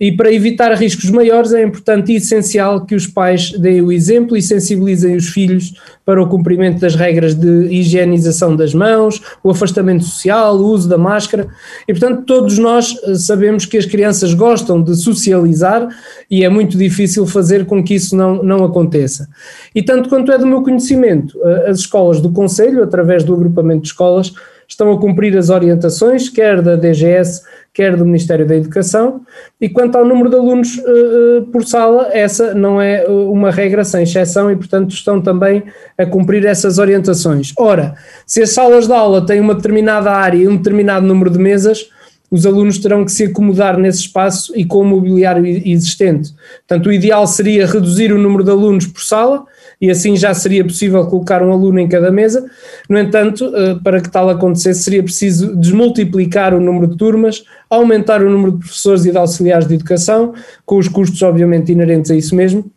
e para evitar riscos maiores é importante e essencial que os pais deem o exemplo e sensibilizem os filhos para o cumprimento das regras de higienização das mãos, o afastamento social, o uso da máscara. E, portanto, todos nós eh, sabemos que as crianças gostam de socializar e é muito difícil fazer com que isso não, não aconteça. E, tanto quanto é do meu conhecimento, eh, as escolas do Conselho, através do agrupamento de escolas, estão a cumprir as orientações, quer da DGS, quer do Ministério da Educação, e quanto ao número de alunos uh, por sala, essa não é uma regra sem exceção e, portanto, estão também a cumprir essas orientações. Ora, se as salas de aula têm uma determinada área e um determinado número de mesas, os alunos terão que se acomodar nesse espaço e com o mobiliário existente. Portanto, o ideal seria reduzir o número de alunos por sala, e assim já seria possível colocar um aluno em cada mesa. No entanto, eh, para que tal acontecesse, seria preciso desmultiplicar o número de turmas, aumentar o número de professores e de auxiliares de educação, com os custos, obviamente, inerentes a isso mesmo.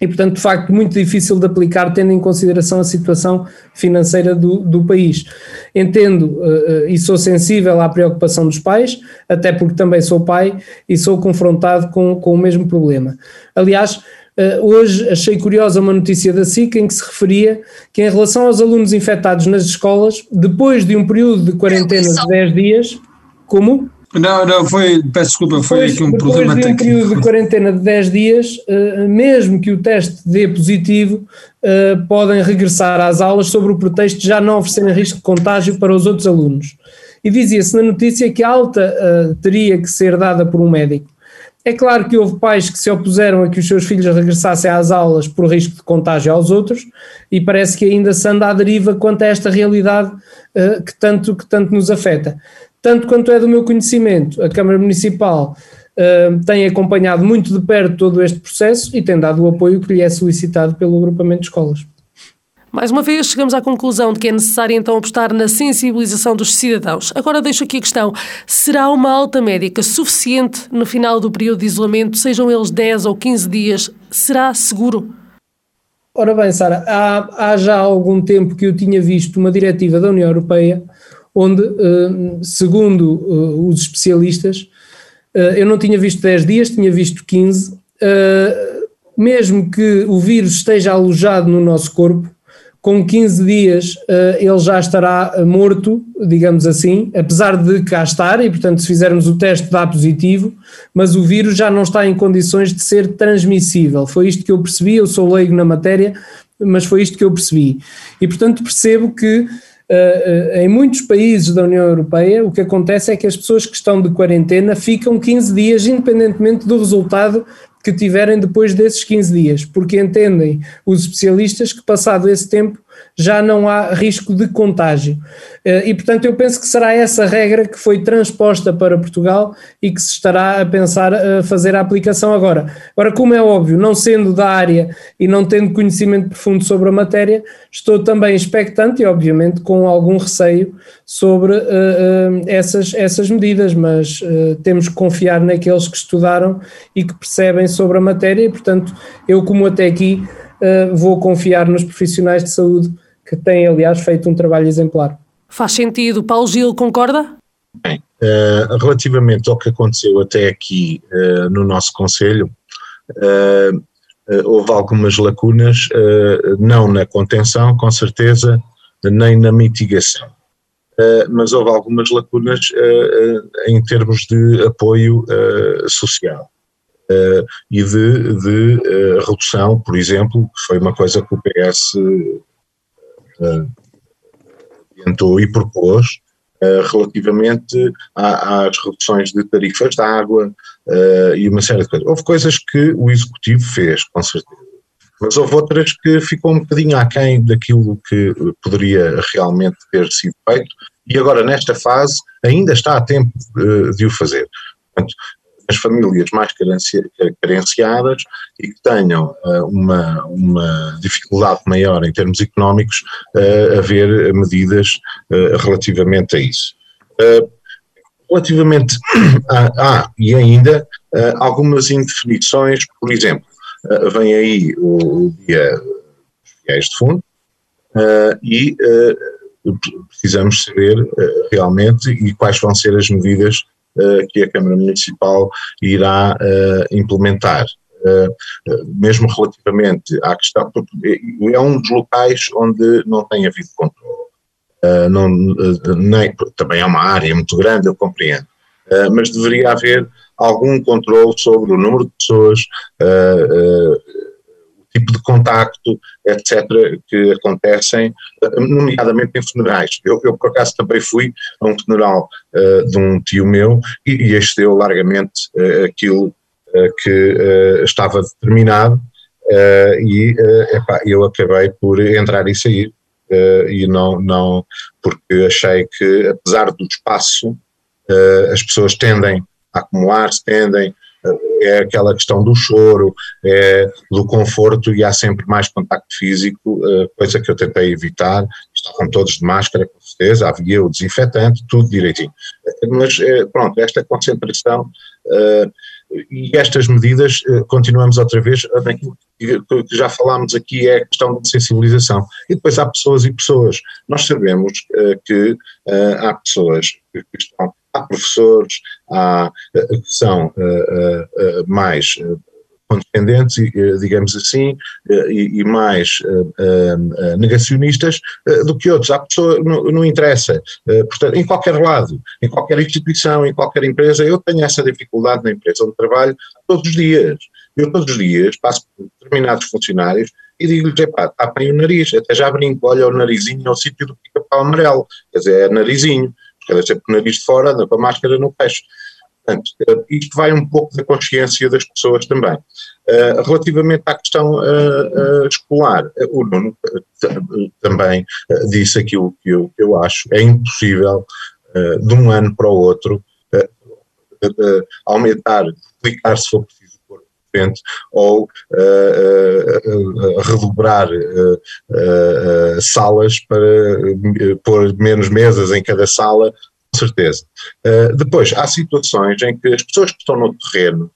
E, portanto, de facto, muito difícil de aplicar, tendo em consideração a situação financeira do, do país. Entendo uh, e sou sensível à preocupação dos pais, até porque também sou pai e sou confrontado com, com o mesmo problema. Aliás, Uh, hoje achei curiosa uma notícia da SIC em que se referia que, em relação aos alunos infectados nas escolas, depois de um período de quarentena de 10 dias, como? Não, não, foi, peço desculpa, foi depois, aqui um depois problema de um técnico. período de quarentena de 10 dias, uh, mesmo que o teste dê positivo, uh, podem regressar às aulas sobre o pretexto de já não oferecerem risco de contágio para os outros alunos. E dizia-se na notícia que a alta teria que ser dada por um médico. É claro que houve pais que se opuseram a que os seus filhos regressassem às aulas por risco de contágio aos outros, e parece que ainda se anda à deriva quanto a esta realidade uh, que, tanto, que tanto nos afeta. tanto quanto é do meu conhecimento, a Câmara Municipal uh, tem acompanhado muito de perto todo este processo e tem dado o apoio que lhe é solicitado pelo agrupamento de escolas. Mais uma vez, chegamos à conclusão de que é necessário então apostar na sensibilização dos cidadãos. Agora deixo aqui a questão: será uma alta médica suficiente no final do período de isolamento, sejam eles 10 ou 15 dias? Será seguro? Ora bem, Sara, há, há, já algum tempo que eu tinha visto uma diretiva da União Europeia onde, eh, segundo eh, os especialistas, eh, eu não tinha visto 10 dias, tinha visto 15. Mesmo que o vírus esteja alojado no nosso corpo, com 15 dias ele já estará morto, digamos assim, apesar de cá estar, e portanto, se fizermos o teste dá positivo, mas o vírus já não está em condições de ser transmissível. Foi isto que eu percebi, eu sou leigo na matéria, mas foi isto que eu percebi. E portanto, percebo que Uh, em muitos países da União Europeia, o que acontece é que as pessoas que estão de quarentena ficam 15 dias, independentemente do resultado que tiverem depois desses 15 dias, porque entendem os especialistas que, passado esse tempo, já não há risco de contágio. Eh, e, portanto, eu penso que será essa regra que foi transposta para Portugal e que se estará a pensar a fazer a aplicação agora. Agora, como é óbvio, não sendo da área e não tendo conhecimento profundo sobre a matéria, estou também expectante e, obviamente, com algum receio sobre uh, uh, essas, essas medidas, mas uh, temos que confiar naqueles que estudaram e que percebem sobre a matéria e, portanto, eu, como até aqui, vou confiar nos profissionais de saúde que têm, aliás, feito um trabalho exemplar. Faz sentido. Paulo Gil, concorda? Bem, uh, relativamente ao que aconteceu até aqui uh, no nosso Conselho, uh, houve algumas lacunas, não na contenção, com certeza, nem na mitigação. mas houve algumas lacunas em termos de apoio social. E de, de redução, por exemplo, que foi uma coisa que o PS tentou e propôs relativamente às reduções de tarifas de água e uma série de coisas. Houve coisas que o Executivo fez, com certeza, mas houve outras que ficou um bocadinho aquém daquilo que poderia realmente ter sido feito e agora nesta fase ainda está a tempo de o fazer. Portanto, as famílias mais carenciadas e que tenham uh, uma, uma dificuldade maior em termos económicos, uh, haver medidas uh, relativamente a isso. relativamente a, a, e ainda algumas indefinições, por exemplo, vem aí o, dia dos de fundo e precisamos saber realmente e quais vão ser as medidas que a Câmara Municipal irá uh, implementar. Uh, mesmo relativamente à questão, é um dos locais onde não tem havido controle. Não, nem, também é uma área muito grande, eu compreendo, mas deveria haver algum controle sobre o número de pessoas, tipo de contacto, etc., que acontecem, nomeadamente em funerais. Eu, eu por acaso, também fui a um funeral uh, de um tio meu e, e excedeu largamente uh, aquilo uh, que estava determinado e epá, eu acabei por entrar e sair. e não, não, porque achei que, apesar do espaço, as pessoas tendem a acumular-se, tendem é aquela questão do choro, é do conforto e há sempre mais contacto físico, eh, coisa que eu tentei evitar, estavam todos de máscara com certeza, havia o desinfetante, tudo direitinho. Mas eh, pronto, esta concentração eh, e estas medidas, continuamos outra vez naquilo que já falámos aqui, é a questão de sensibilização. E depois há pessoas e pessoas. Nós sabemos que há pessoas que estão há professores, há, eh, que são uh, uh, mais condescendentes, digamos assim, e, e mais negacionistas do que outros. Há pessoas, não, não interessa. Portanto, em qualquer lado, em qualquer instituição, em qualquer empresa, eu tenho essa dificuldade na empresa onde trabalho todos os dias. Eu todos os dias passo por determinados funcionários e digo-lhes, epá, tapem o nariz, até já brinco, olha o narizinho ao sítio do pica-pau amarelo, quer dizer, é narizinho cada sempre com o nariz de fora, anda com a máscara no peixe. Portanto, uh, isto vai um pouco da consciência das pessoas também. Uh, relativamente à questão uh, escolar, o Nuno também disse aquilo que eu, que eu acho, é impossível de um ano para o outro, aumentar, duplicar se for preciso ou uh, uh, redobrar uh, salas para pôr menos mesas em cada sala, com certeza. depois, há situações em que as pessoas que estão no terreno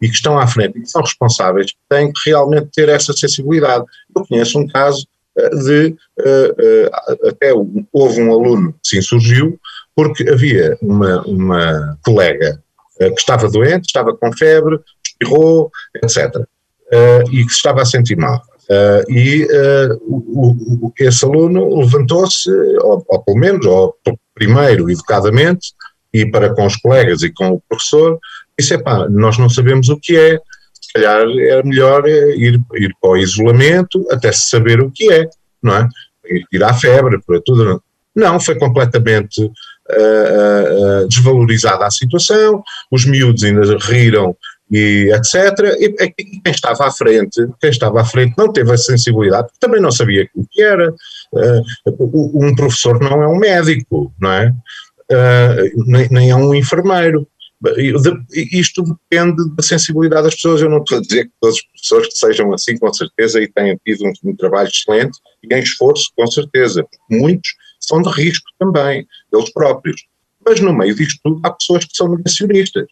e que estão à frente e que são responsáveis têm que realmente ter essa sensibilidade. Eu conheço um caso de até houve um aluno que se insurgiu porque havia uma, uma colega que estava doente, estava com febre, espirrou, etc. e que estava a sentir mal. e o, o, esse aluno levantou-se, ou, ou pelo menos, ou primeiro educadamente, e para com os colegas e com o professor, disse, epá, nós não sabemos o que é, se calhar era melhor eh, ir, ir para o isolamento até se saber o que é, não é? Ir à febre, para tudo. Não, foi completamente uh, uh, desvalorizada a situação, os miúdos ainda riram e etc. E, e, quem estava à frente, quem estava à frente não teve a sensibilidade, também não sabia o que era. Uh, um professor não é um médico, não é? nem, nem é um enfermeiro. Isto depende da sensibilidade das pessoas. Eu não estou a dizer que todos os professores que sejam assim, com certeza, e tenham tido um, um trabalho excelente e em esforço, com certeza. Muitos são de risco também, eles próprios. Mas no meio disto tudo há pessoas que são negacionistas.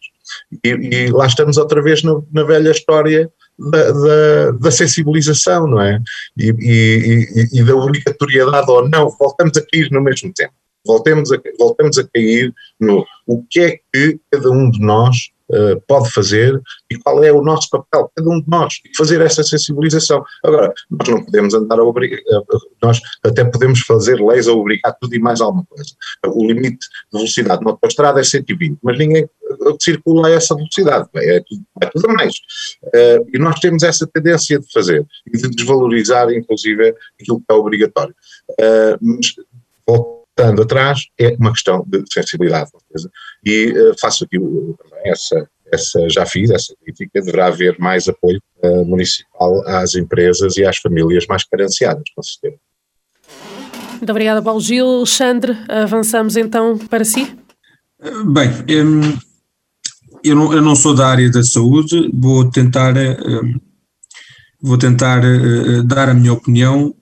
E, e lá estamos outra vez na, na velha história da, da, da, sensibilização, não é? E, e, e, da obrigatoriedade ou não, voltamos a cair no mesmo tempo voltemos a, voltemos a cair no o que é que cada um de nós uh, pode fazer e qual é o nosso papel, cada um de nós, fazer essa sensibilização. Agora, nós não podemos andar a obrigar, nós até podemos fazer leis a obrigar tudo e mais alguma coisa. O limite de velocidade na autostrada é 120, mas ninguém circula a essa velocidade, é tudo, é tudo mais. Uh, e nós temos essa tendência de fazer e de desvalorizar, inclusive, aquilo que é obrigatório. Uh, mas, estando atrás, é uma questão de sensibilidade. E uh, faço aqui essa, essa, já fiz essa crítica, deverá haver mais apoio uh, municipal às empresas e às famílias mais carenciadas, com certeza. Muito obrigada, Paulo Gil. Alexandre, avançamos então para si. Bem, hum, eu não, eu não sou da área da saúde, vou tentar, hum, vou tentar dar a minha opinião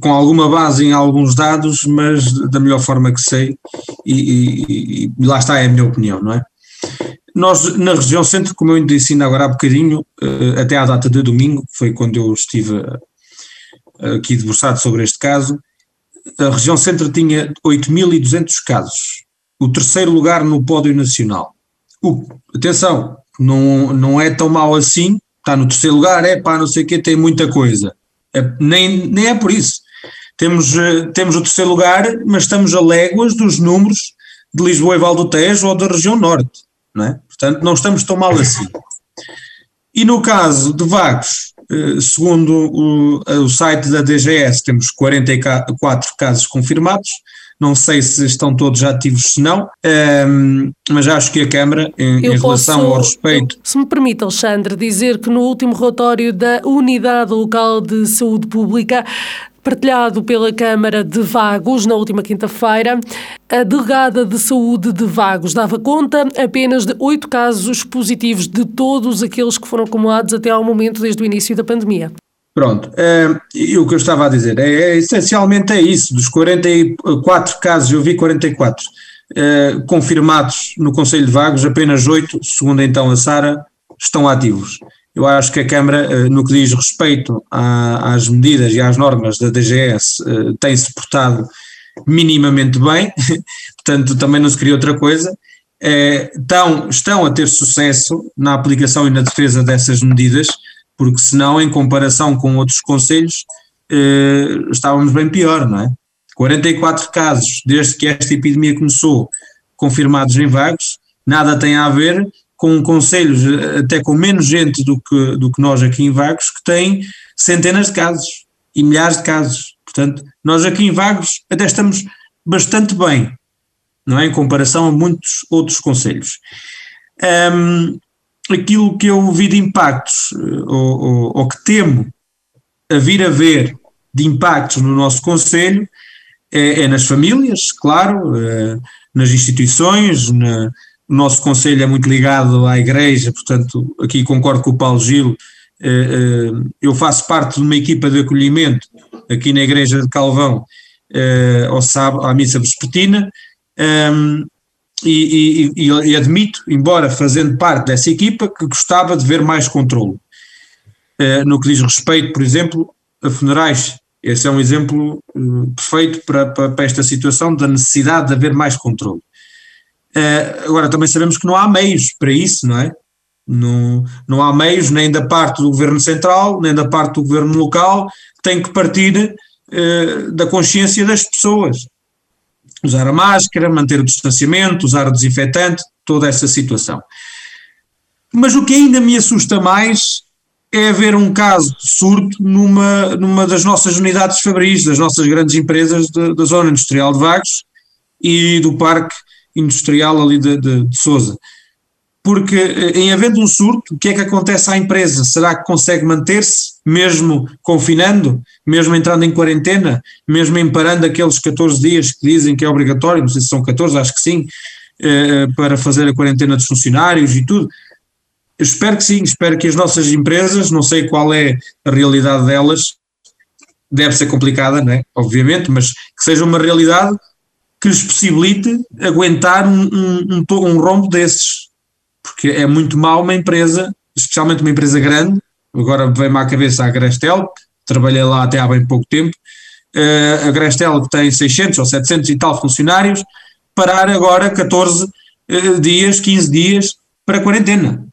com alguma base em alguns dados, mas da melhor forma que sei, e, e, e, lá está é a minha opinião, não é? Nós, na região centro, como eu disse ainda agora há bocadinho, eh, até à data de domingo, foi quando eu estive eh, aqui debruçado sobre este caso, a região centro tinha 8.200 casos, o terceiro lugar no pódio nacional. O, atenção, não, não é tão mal assim, está no terceiro lugar, é pá, não sei o quê, tem muita coisa nem, nem é por isso. Temos, eh, temos o terceiro lugar, mas estamos a léguas dos números de Lisboa e Val do Tejo ou da região norte, não é? Portanto, não estamos tão mal assim. E no caso de Vagos, eh, segundo o, o site da DGS, temos 44 casos confirmados, não sei se estão todos ativos, se não, um, ehm, mas acho que a Câmara, em, em relação ao respeito. Se me permite, Alexandre, dizer que no último relatório da Unidade Local de Saúde Pública, partilhado pela Câmara de Vagos na última quinta-feira, a delegada de saúde de Vagos dava conta apenas de oito casos positivos de todos aqueles que foram acumulados até ao momento desde o início da pandemia. Pronto, uh, e o que eu estava a dizer é, é, essencialmente é isso, dos 44 casos, eu vi 44 uh, eh, confirmados no Conselho de Vagos, apenas 8, segundo então a Sara, estão ativos. Eu acho que a Câmara, uh, no que diz respeito às medidas e às normas da DGS, tem-se portado minimamente bem, portanto também não se queria outra coisa, estão, estão a ter sucesso na aplicação e na defesa dessas medidas, porque senão, em comparação com outros conselhos, eh, estávamos bem pior, não é? 44 casos desde que esta epidemia começou, confirmados em vagos, nada tem a ver com conselhos, eh, até com menos gente do que, do que nós aqui em Vagos, que têm centenas de casos e milhares de casos. Portanto, nós aqui em Vagos até estamos bastante bem, não é? Em comparação a muitos outros conselhos. Um, aquilo que eu vi de impactos, eh, ou, ou, ou, que temo a vir a ver de impactos no nosso Conselho, é, é nas famílias, claro, é, nas instituições, na, o nosso Conselho é muito ligado à Igreja, portanto, aqui concordo com o Paulo Gil. É, eu faço parte de uma equipa de acolhimento aqui na Igreja de Calvão, ao sábado, à missa vespertina, e, e, e, admito, embora fazendo parte dessa equipa, que gostava de ver mais controle. no que diz respeito, por exemplo, a funerais, esse é um exemplo perfeito para, para, para esta situação da necessidade de haver mais controle. Uh, agora, também sabemos que não há meios para isso, não é? Não, não há meios nem da parte do governo central, nem da parte do governo local, tem que partir uh, da consciência das pessoas. Usar a máscara, manter o distanciamento, usar o desinfetante, toda essa situação. Mas o que ainda me assusta mais é haver um caso de surto numa, numa das nossas unidades fabris, das nossas grandes empresas de, da zona industrial de Vagos e do Parque industrial ali de, de, de Sousa. Porque eh, em havendo um surto, o que é que acontece à empresa? Será que consegue manter-se, mesmo confinando, mesmo entrando em quarentena, mesmo emparando aqueles 14 dias que dizem que é obrigatório, não sei se são 14, acho que sim, eh, para fazer a quarentena dos funcionários e tudo? Eu espero que sim, espero que as nossas empresas, não sei qual é a realidade delas, deve ser complicada, não é? Obviamente, mas que seja uma realidade que lhes possibilite aguentar um, um, um, um rombo desses. Porque é muito mal uma empresa, especialmente uma empresa grande, agora vem-me à cabeça a Grestel, trabalhei lá até há bem pouco tempo, uh, a Grestel que tem 600 ou 700 e tal funcionários, parar agora 14 uh, eh, dias, 15 dias para quarentena.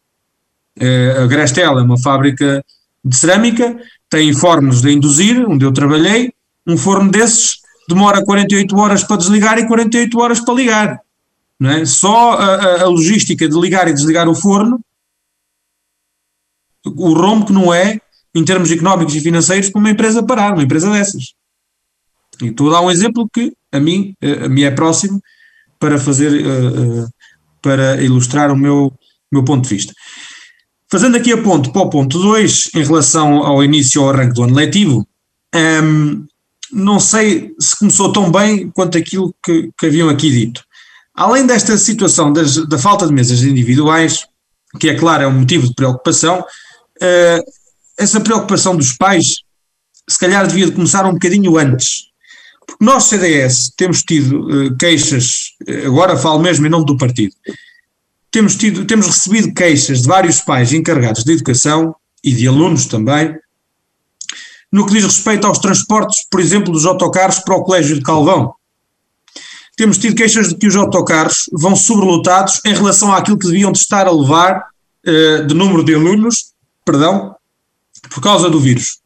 Uh, a Grestel é uma fábrica de cerâmica, tem fornos de induzir, onde eu trabalhei, um forno desses demora 48 horas para desligar e 48 horas para ligar. É? Só a, a logística de ligar e desligar o forno, o rombo que não é, em termos económicos e financeiros, para uma empresa parar, uma empresa dessas. E estou a dar um exemplo que a mim, a mim é próximo para fazer, uh, uh, para ilustrar o meu, meu ponto de vista. Fazendo aqui a ponto para o ponto 2, em relação ao início ao arranque do ano letivo, um, ehm, não sei se começou tão bem quanto aquilo que, que haviam aqui dito. Além desta situação das, da falta de mesas individuais, que é claro é um motivo de preocupação, uh, essa preocupação dos pais se calhar devia começar um bocadinho antes. Porque nós, CDS, temos tido uh, queixas, agora falo mesmo em nome do partido, temos, tido, temos recebido queixas de vários pais encarregados de educação e de alunos também, no que diz respeito aos transportes, por exemplo, dos autocarros para o Colégio de Calvão. Temos tido queixas de que os autocarros vão sobrelotados em relação àquilo que deviam de estar a levar uh, de número de alunos, perdão, por causa do vírus.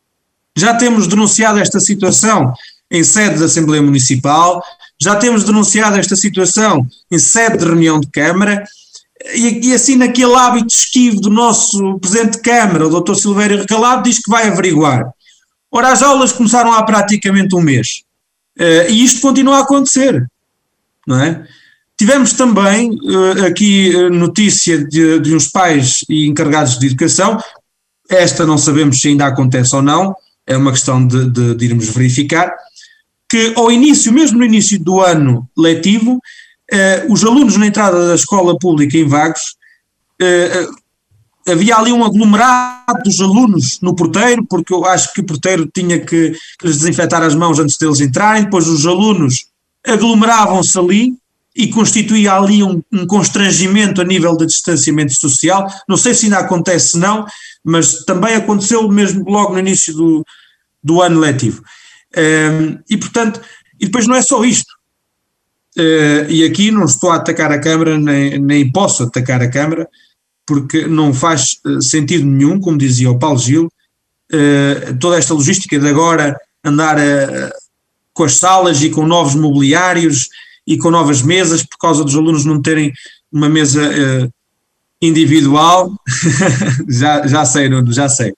Já temos denunciado esta situação em sede da Assembleia Municipal, já temos denunciado esta situação em sede de reunião de Câmara, e, e, assim naquele hábito esquivo do nosso Presidente de Câmara, o Dr. Silvério Recalado, diz que vai averiguar. Ora, as aulas começaram há praticamente um mês uh, e isto continua a acontecer, não é? Tivemos também uh, aqui uh, notícia de, de uns pais e encarregados de educação, esta não sabemos se ainda acontece ou não, é uma questão de, de, de irmos verificar, que ao início, mesmo no início do ano letivo, os alunos na entrada da escola pública em Vagos havia ali um aglomerado dos alunos no porteiro, porque eu acho que o porteiro tinha que, que lhes desinfetar as mãos antes deles entrarem, depois os alunos aglomeravam-se ali e constituía ali um, um, constrangimento a nível de distanciamento social. Não sei se ainda acontece, não, mas também aconteceu mesmo logo no início do, do ano letivo. Um, e portanto, e depois não é só isto. Uh, e aqui não estou a atacar a Câmara, nem, nem posso atacar a Câmara, porque não faz eh, sentido nenhum, como dizia o Paulo Gil, eh, toda esta logística de agora andar eh, com as salas e com novos mobiliários e com novas mesas, por causa dos alunos não terem uma mesa individual, já, já sei, Nuno, já sei.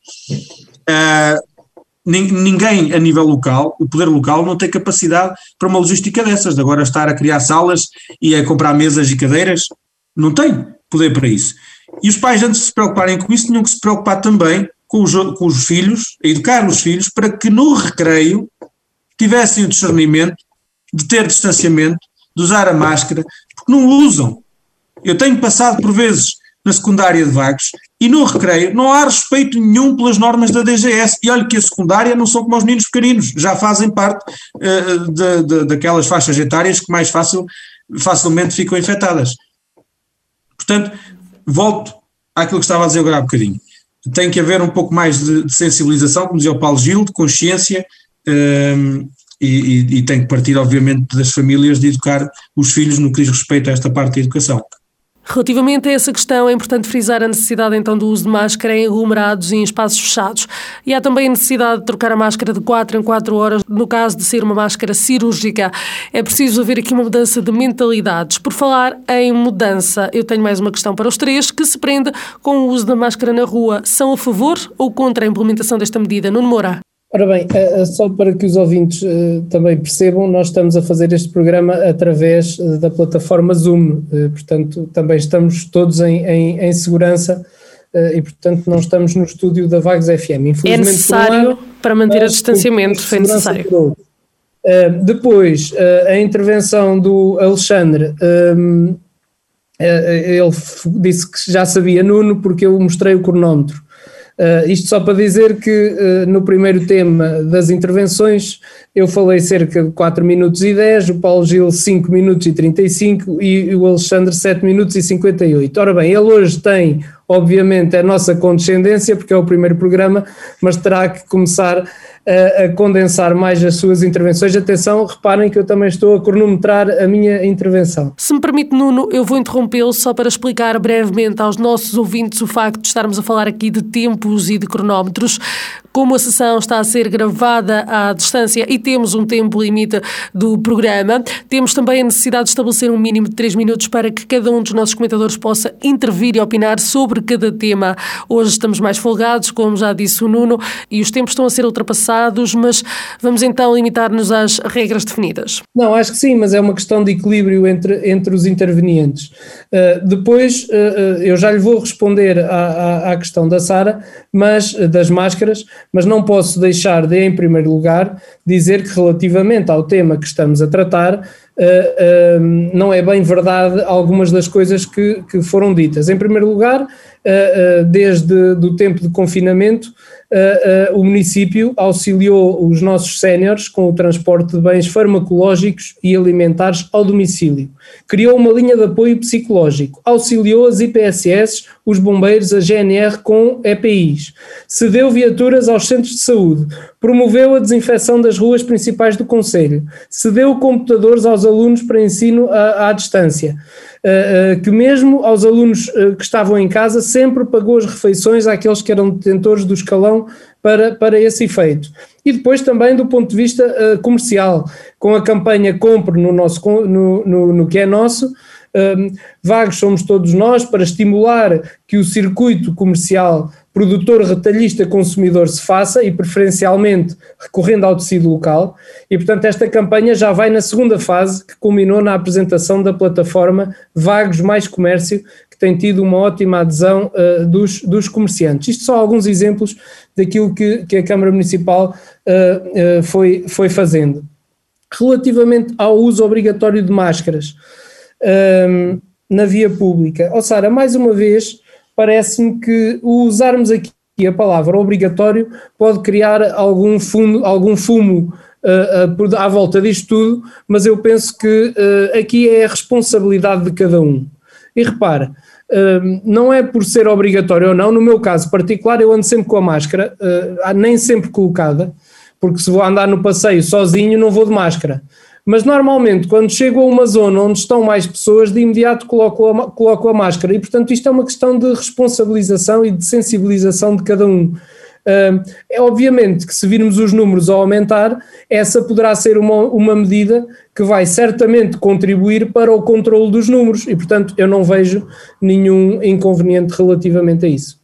ninguém a nível local, o poder local, não tem capacidade para uma logística dessas, de agora estar a criar salas e a comprar mesas e cadeiras, não tem poder para isso. E os pais, antes de se preocuparem com isso, tinham que se preocupar também com os, com os filhos, educar os filhos, para que no recreio tivessem o discernimento de ter distanciamento, de usar a máscara, porque não usam. Eu tenho passado por vezes na secundária de Vagos e no recreio não há respeito nenhum pelas normas da DGS. E olha que a secundária não são como os meninos pequeninos, já fazem parte uh, de, de, daquelas faixas etárias que mais facilmente ficam infectadas. Portanto, volto àquilo que estava a dizer agora há bocadinho. Tem que haver um pouco mais de, de sensibilização, como dizia o Paulo Gil, de consciência, um, ehm, e, e, e, tem que partir, obviamente, das famílias de educar os filhos no que diz respeito a esta parte da educação. Relativamente a essa questão, é importante frisar a necessidade então do uso de máscara em aglomerados e em espaços fechados. E há também a necessidade de trocar a máscara de 4 em 4 horas, no caso de ser uma máscara cirúrgica. É preciso haver aqui uma mudança de mentalidades. Por falar em mudança, eu tenho mais uma questão para os três, que se prende com o uso da máscara na rua. São a favor ou contra a implementação desta medida? Nuno Moura. Ora bem, eh, eh, só para que os ouvintes eh, também percebam, nós estamos a fazer este programa através da plataforma Zoom, portanto, também estamos todos em, em, em segurança e, portanto, não estamos no estúdio da Vagos FM. é necessário, para manter o distanciamento, foi necessário. Depois, a intervenção do Alexandre, ele disse que já sabia, Nuno, porque eu mostrei o cronómetro. Uh, isto só para dizer que uh, no primeiro tema das intervenções eu falei cerca de 4 minutos e 10, o Paulo Gil 5 minutos e 35 e, o Alexandre 7 minutos e 58. Ora bem, ele hoje tem, obviamente, a nossa condescendência, porque é o primeiro programa, mas terá que começar a, a, condensar mais as suas intervenções. Atenção, reparem que eu também estou a cronometrar a minha intervenção. Se me permite, Nuno, eu vou interrompê-lo só para explicar brevemente aos nossos ouvintes o facto de estarmos a falar aqui de tempos e de cronómetros. Como a sessão está a ser gravada à distância e temos um tempo limite do programa, temos também a necessidade de estabelecer um mínimo de 3 minutos para que cada um dos nossos comentadores possa intervir e opinar sobre cada tema. Hoje estamos mais folgados, como já disse o Nuno, e os tempos estão a ser ultrapassados, mas vamos então limitar-nos às regras definidas. Não, acho que sim, mas é uma questão de equilíbrio entre, entre os intervenientes. Uh, depois, uh, eu já lhe vou responder à, à, à questão da Sara, mas das máscaras, mas não posso deixar de, em primeiro lugar, dizer que relativamente ao tema que estamos a tratar, uh, não é bem verdade algumas das coisas que, que foram ditas. Em primeiro lugar, uh, desde o tempo de confinamento, o município auxiliou os nossos séniores com o transporte de bens farmacológicos e alimentares ao domicílio. Criou uma linha de apoio psicológico, auxiliou as IPSS, os bombeiros, a GNR com EPIs, cedeu viaturas aos centros de saúde, promoveu a desinfecção das ruas principais do Conselho, cedeu computadores aos alunos para ensino à, à distância. Uh, uh, que mesmo aos alunos uh, que estavam em casa sempre pagou as refeições àqueles que eram detentores do escalão para, para esse efeito. E depois também do ponto de vista comercial, com a campanha Compre no, nosso, no, no, no que é nosso, um, vagos somos todos nós para estimular que o circuito comercial produtor, retalhista, consumidor se faça e preferencialmente recorrendo ao tecido local. E portanto esta campanha já vai na segunda fase que culminou na apresentação da plataforma Vagos Mais Comércio, que tem tido uma ótima adesão uh, dos, dos comerciantes. Isto são alguns exemplos daquilo que, que a Câmara Municipal uh, uh, foi, foi fazendo. Relativamente ao uso obrigatório de máscaras, um, na via pública. Ó oh, Sara, mais uma vez, parece-me que usarmos aqui a palavra obrigatório pode criar algum, fundo, algum fumo uh, uh, à volta disto tudo, mas eu penso que uh, aqui é a responsabilidade de cada um. E repara, não é por ser obrigatório ou não, no meu caso particular, eu ando sempre com a máscara, nem sempre colocada, porque se vou andar no passeio sozinho, não vou de máscara. Mas normalmente, quando chego a uma zona onde estão mais pessoas, de imediato coloco a, coloco a máscara. E, portanto, isto é uma questão de responsabilização e de sensibilização de cada um. é obviamente que se virmos os números a aumentar, essa poderá ser uma, uma medida que vai certamente contribuir para o controle dos números e, portanto, eu não vejo nenhum inconveniente relativamente a isso.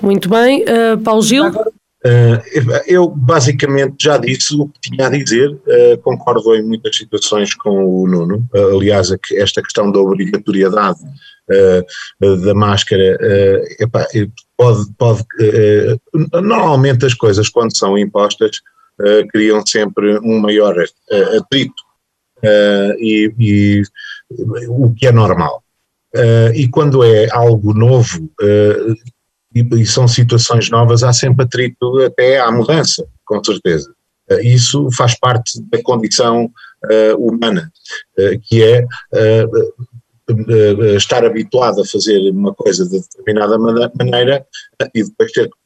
Muito bem, uh, Paulo Gil. Agora, Uh, eu basicamente já disse o que tinha a dizer, uh, concordo em muitas situações com o Nuno, uh, aliás, esta questão da obrigatoriedade da máscara epá, pode, pode normalmente as coisas quando são impostas criam sempre um maior atrito. E, e, o que é normal. E quando é algo novo e, e, são situações novas, há sempre atrito até à mudança, com certeza. isso faz parte da condição humana, que é estar habituado a fazer uma coisa de determinada maneira e depois ter que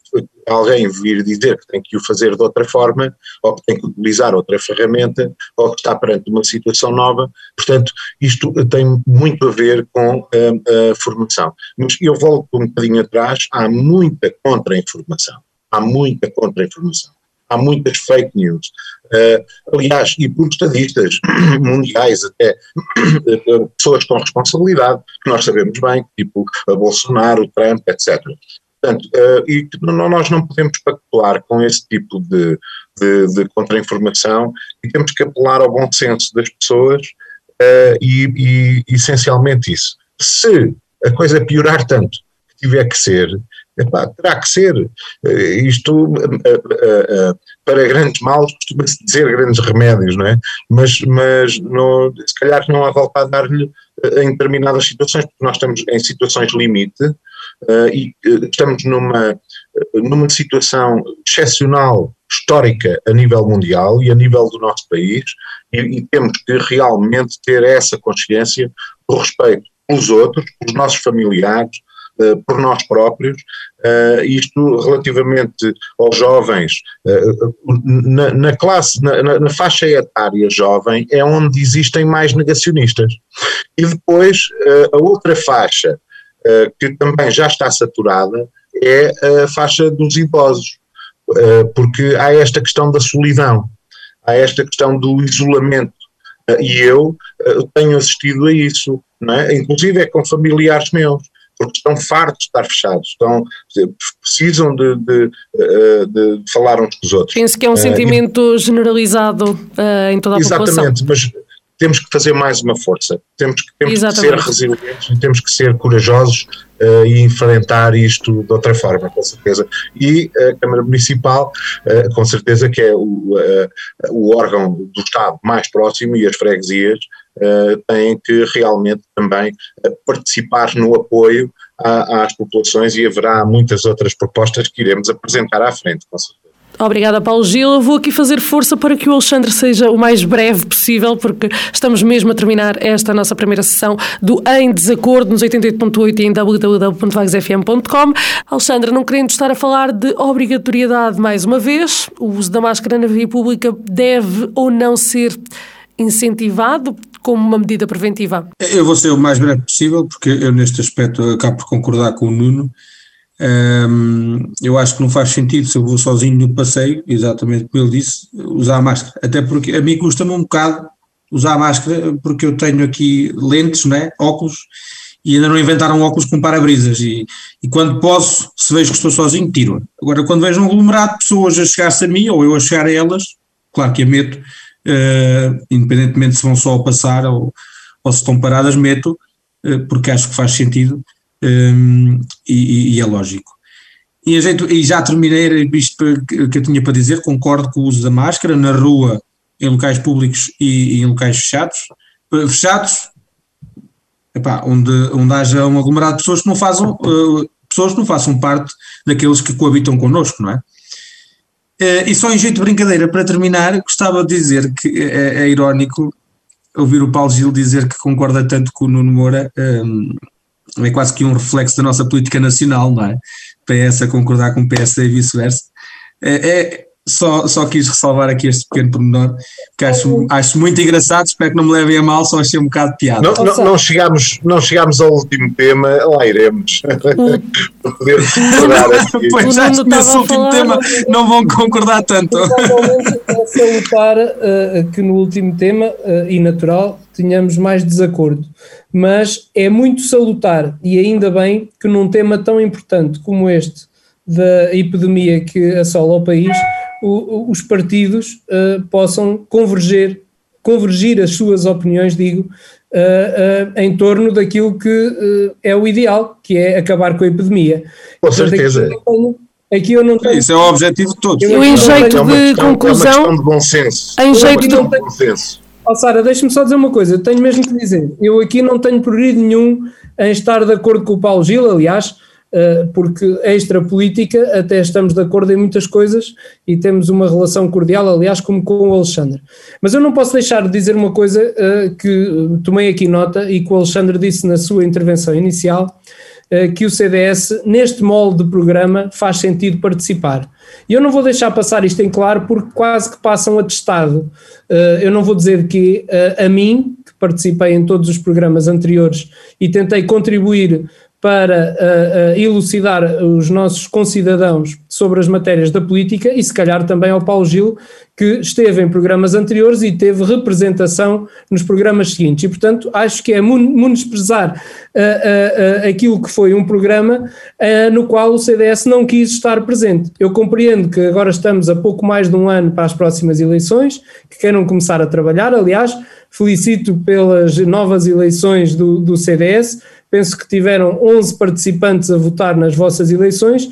alguém vir dizer que tem que o fazer de outra forma, ou que tem que utilizar outra ferramenta, ou que está perante uma situação nova. Portanto, isto tem muito a ver com a, a formação. Mas eu volto um bocadinho atrás, há muita contra-informação. Há muita contra-informação. Há muitas fake news. Uh, aliás, e por estadistas mundiais até, pessoas com responsabilidade, que nós sabemos bem, tipo Bolsonaro, Trump, etc. Portanto, uh, e nós não podemos pactuar com esse tipo de, de, de contra-informação e temos que apelar ao bom senso das pessoas uh, e, e, essencialmente isso. Se a coisa piorar tanto que tiver que ser, epá, terá que ser. Uh, isto, para grandes males, costuma-se dizer grandes remédios, não é? Mas, mas no, se calhar não há volta a dar-lhe em determinadas situações, porque nós estamos em situações limite, e uh, estamos numa, numa situação excepcional, histórica a nível mundial e a nível do nosso país, e, e temos que realmente ter essa consciência do respeito pelos outros, pelos nossos familiares, Uh, por nós próprios, uh, isto relativamente aos jovens, uh, na, na, classe, na, na, faixa etária jovem, é onde existem mais negacionistas. E depois a outra faixa, eh, que também já está saturada, é a faixa dos idosos, eh, porque há esta questão da solidão, há esta questão do isolamento, eh, e eu tenho assistido a isso, não é? inclusive é com familiares meus, porque estão fartos de estar fechados, estão, precisam de, de, de, de falar uns com os outros. Penso que é um sentimento generalizado uh, em toda a exatamente, população. Exatamente, mas temos que fazer mais uma força, temos, que, temos que ser resilientes temos que ser corajosos uh, e enfrentar isto de outra forma, com certeza. E a Câmara Municipal, uh, com certeza que é o, uh, o órgão do Estado mais próximo e as freguesias têm que realmente também participar no apoio às populações e haverá muitas outras propostas que iremos apresentar à frente, com certeza. Obrigada, Paulo Gil. Eu vou aqui fazer força para que o Alexandre seja o mais breve possível, porque estamos mesmo a terminar esta nossa primeira sessão do Em Desacordo nos 88.8 e em www.vagsfm.com. Alexandre, não querendo estar a falar de obrigatoriedade mais uma vez, o uso da máscara na via pública deve ou não ser incentivado como uma medida preventiva? Eu vou ser o mais breve possível, porque eu neste aspecto acabo por concordar com o Nuno. Um, eu acho que não faz sentido se eu vou sozinho no passeio, exatamente como ele disse, usar máscara. Até porque a mim custa-me um bocado usar máscara, porque eu tenho aqui lentes, né, óculos, e ainda não inventaram óculos com para-brisas. E, e quando posso, se vejo que estou sozinho, tiro-a. Agora, quando vejo um aglomerado de pessoas a chegar-se a mim, ou eu a chegar a elas, claro que a meto, uh, independentemente se vão só a passar ou, ou se estão paradas, meto, uh, porque acho que faz sentido um, e, e, é lógico. E, jeito, e já terminei isto que eu tinha para dizer, concordo com o uso da máscara na rua, em locais públicos e, e em locais fechados. Fechados, epá, onde, onde haja um aglomerado de pessoas que não façam, uh, pessoas que não façam parte daqueles que coabitam connosco, não é? Uh, e só em jeito de brincadeira, para terminar, gostava de dizer que é, é irónico ouvir o Paulo Gil dizer que concorda tanto com o Nuno Moura um, é quase que um reflexo da nossa política nacional, não é? PS a concordar com o PSD e vice-versa. É, é, só, só quis ressalvar aqui este pequeno pormenor, que acho, acho muito engraçado, espero que não me levem a mal, só achei um bocado de piada. Não, não, não, chegamos, não chegamos ao último tema, lá iremos. Para poder Pois acho que nesse último tema não vão concordar tanto. Exatamente, é salutar uh, que no último tema, uh, e natural, tenhamos mais desacordo. Mas é muito salutar, e ainda bem que num tema tão importante como este, da epidemia que assola o país, o, os partidos uh, possam converger, convergir as suas opiniões, digo, uh, uh, em torno daquilo que é o ideal, que é acabar com a epidemia. Com certeza. Aqui eu não tenho... Isso é o objetivo de todos. Eu, em jeito de conclusão, é uma de bom senso. Em jeito, de, bom senso. Oh, Sara, deixa-me só dizer uma coisa, eu tenho mesmo que dizer, eu aqui não tenho prurido nenhum em estar de acordo com o Paulo Gil, aliás, porque extra política até estamos de acordo em muitas coisas e temos uma relação cordial, aliás, como com o Alexandre. Mas eu não posso deixar de dizer uma coisa eh, que tomei aqui nota e que o Alexandre disse na sua intervenção inicial, eh, que o CDS, neste molde de programa, faz sentido participar. E eu não vou deixar passar isto em claro porque quase que passa um atestado. Eu não vou dizer que a mim, que participei em todos os programas anteriores e tentei contribuir para uh, uh, elucidar os nossos concidadãos sobre as matérias da política e se calhar também ao Paulo Gil, que esteve em programas anteriores e teve representação nos programas seguintes. E, portanto, acho que é menosprezar uh, aquilo que foi um programa no qual o CDS não quis estar presente. Eu compreendo que agora estamos a pouco mais de um ano para as próximas eleições, que queiram começar a trabalhar, aliás, felicito pelas novas eleições do, do CDS, penso que tiveram 11 participantes a votar nas vossas eleições,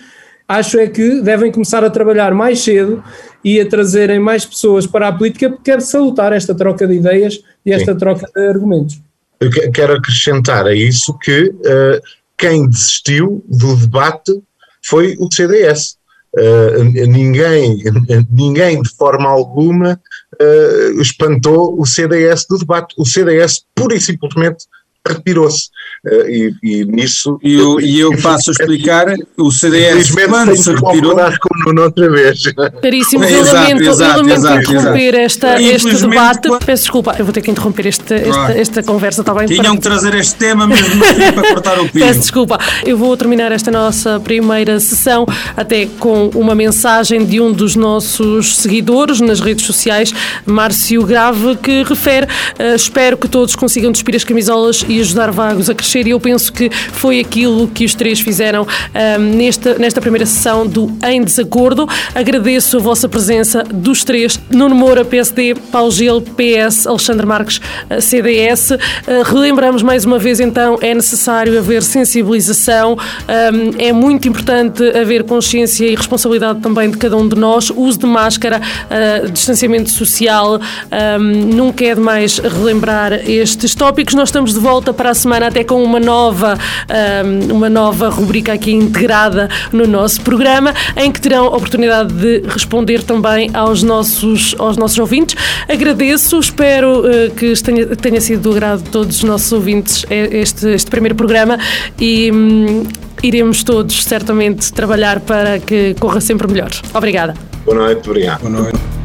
acho é que devem começar a trabalhar mais cedo e a trazerem mais pessoas para a política, porque quero salutar esta troca de ideias e esta Sim. troca de argumentos. Eu quero acrescentar a isso que uh, quem desistiu do debate foi o CDS. Uh, ninguém, ninguém de forma alguma uh, espantou o CDS do debate. O CDS pura e simplesmente retirou-se. Uh, e, e, nisso. E eu, e eu passo a explicar: o CDS, quando se retirou. com o outra vez. Caríssimo, eu lamento, exato, eu lamento exato, interromper exato. Esta, este debate. Quando... Peço desculpa, eu vou ter que interromper este, esta, esta conversa, está bem? Tinham que trazer este tema mesmo para cortar o pino. Peço desculpa, eu vou terminar esta nossa primeira sessão até com uma mensagem de um dos nossos seguidores nas redes sociais, Márcio Grave, que refere: uh, espero que todos consigam despir as camisolas e ajudar vagos a crescer. E eu penso que foi aquilo que os três fizeram um, nesta, nesta primeira sessão do Em Desacordo. Agradeço a vossa presença dos três: Nuno Moura, PSD, Paulo Gil, PS, Alexandre Marques, CDS. Uh, relembramos mais uma vez, então, é necessário haver sensibilização, um, é muito importante haver consciência e responsabilidade também de cada um de nós, uso de máscara, uh, distanciamento social. Um, nunca é demais relembrar estes tópicos. Nós estamos de volta volta para a semana até com uma nova, uma nova rubrica aqui integrada no nosso programa, em que terão a oportunidade de responder também aos nossos, aos nossos ouvintes. Agradeço, espero uh, que tenha, tenha sido do agrado de todos os nossos ouvintes este, este primeiro programa e um, iremos todos certamente trabalhar para que corra sempre melhor. Obrigada. Boa noite, obrigado. Boa noite.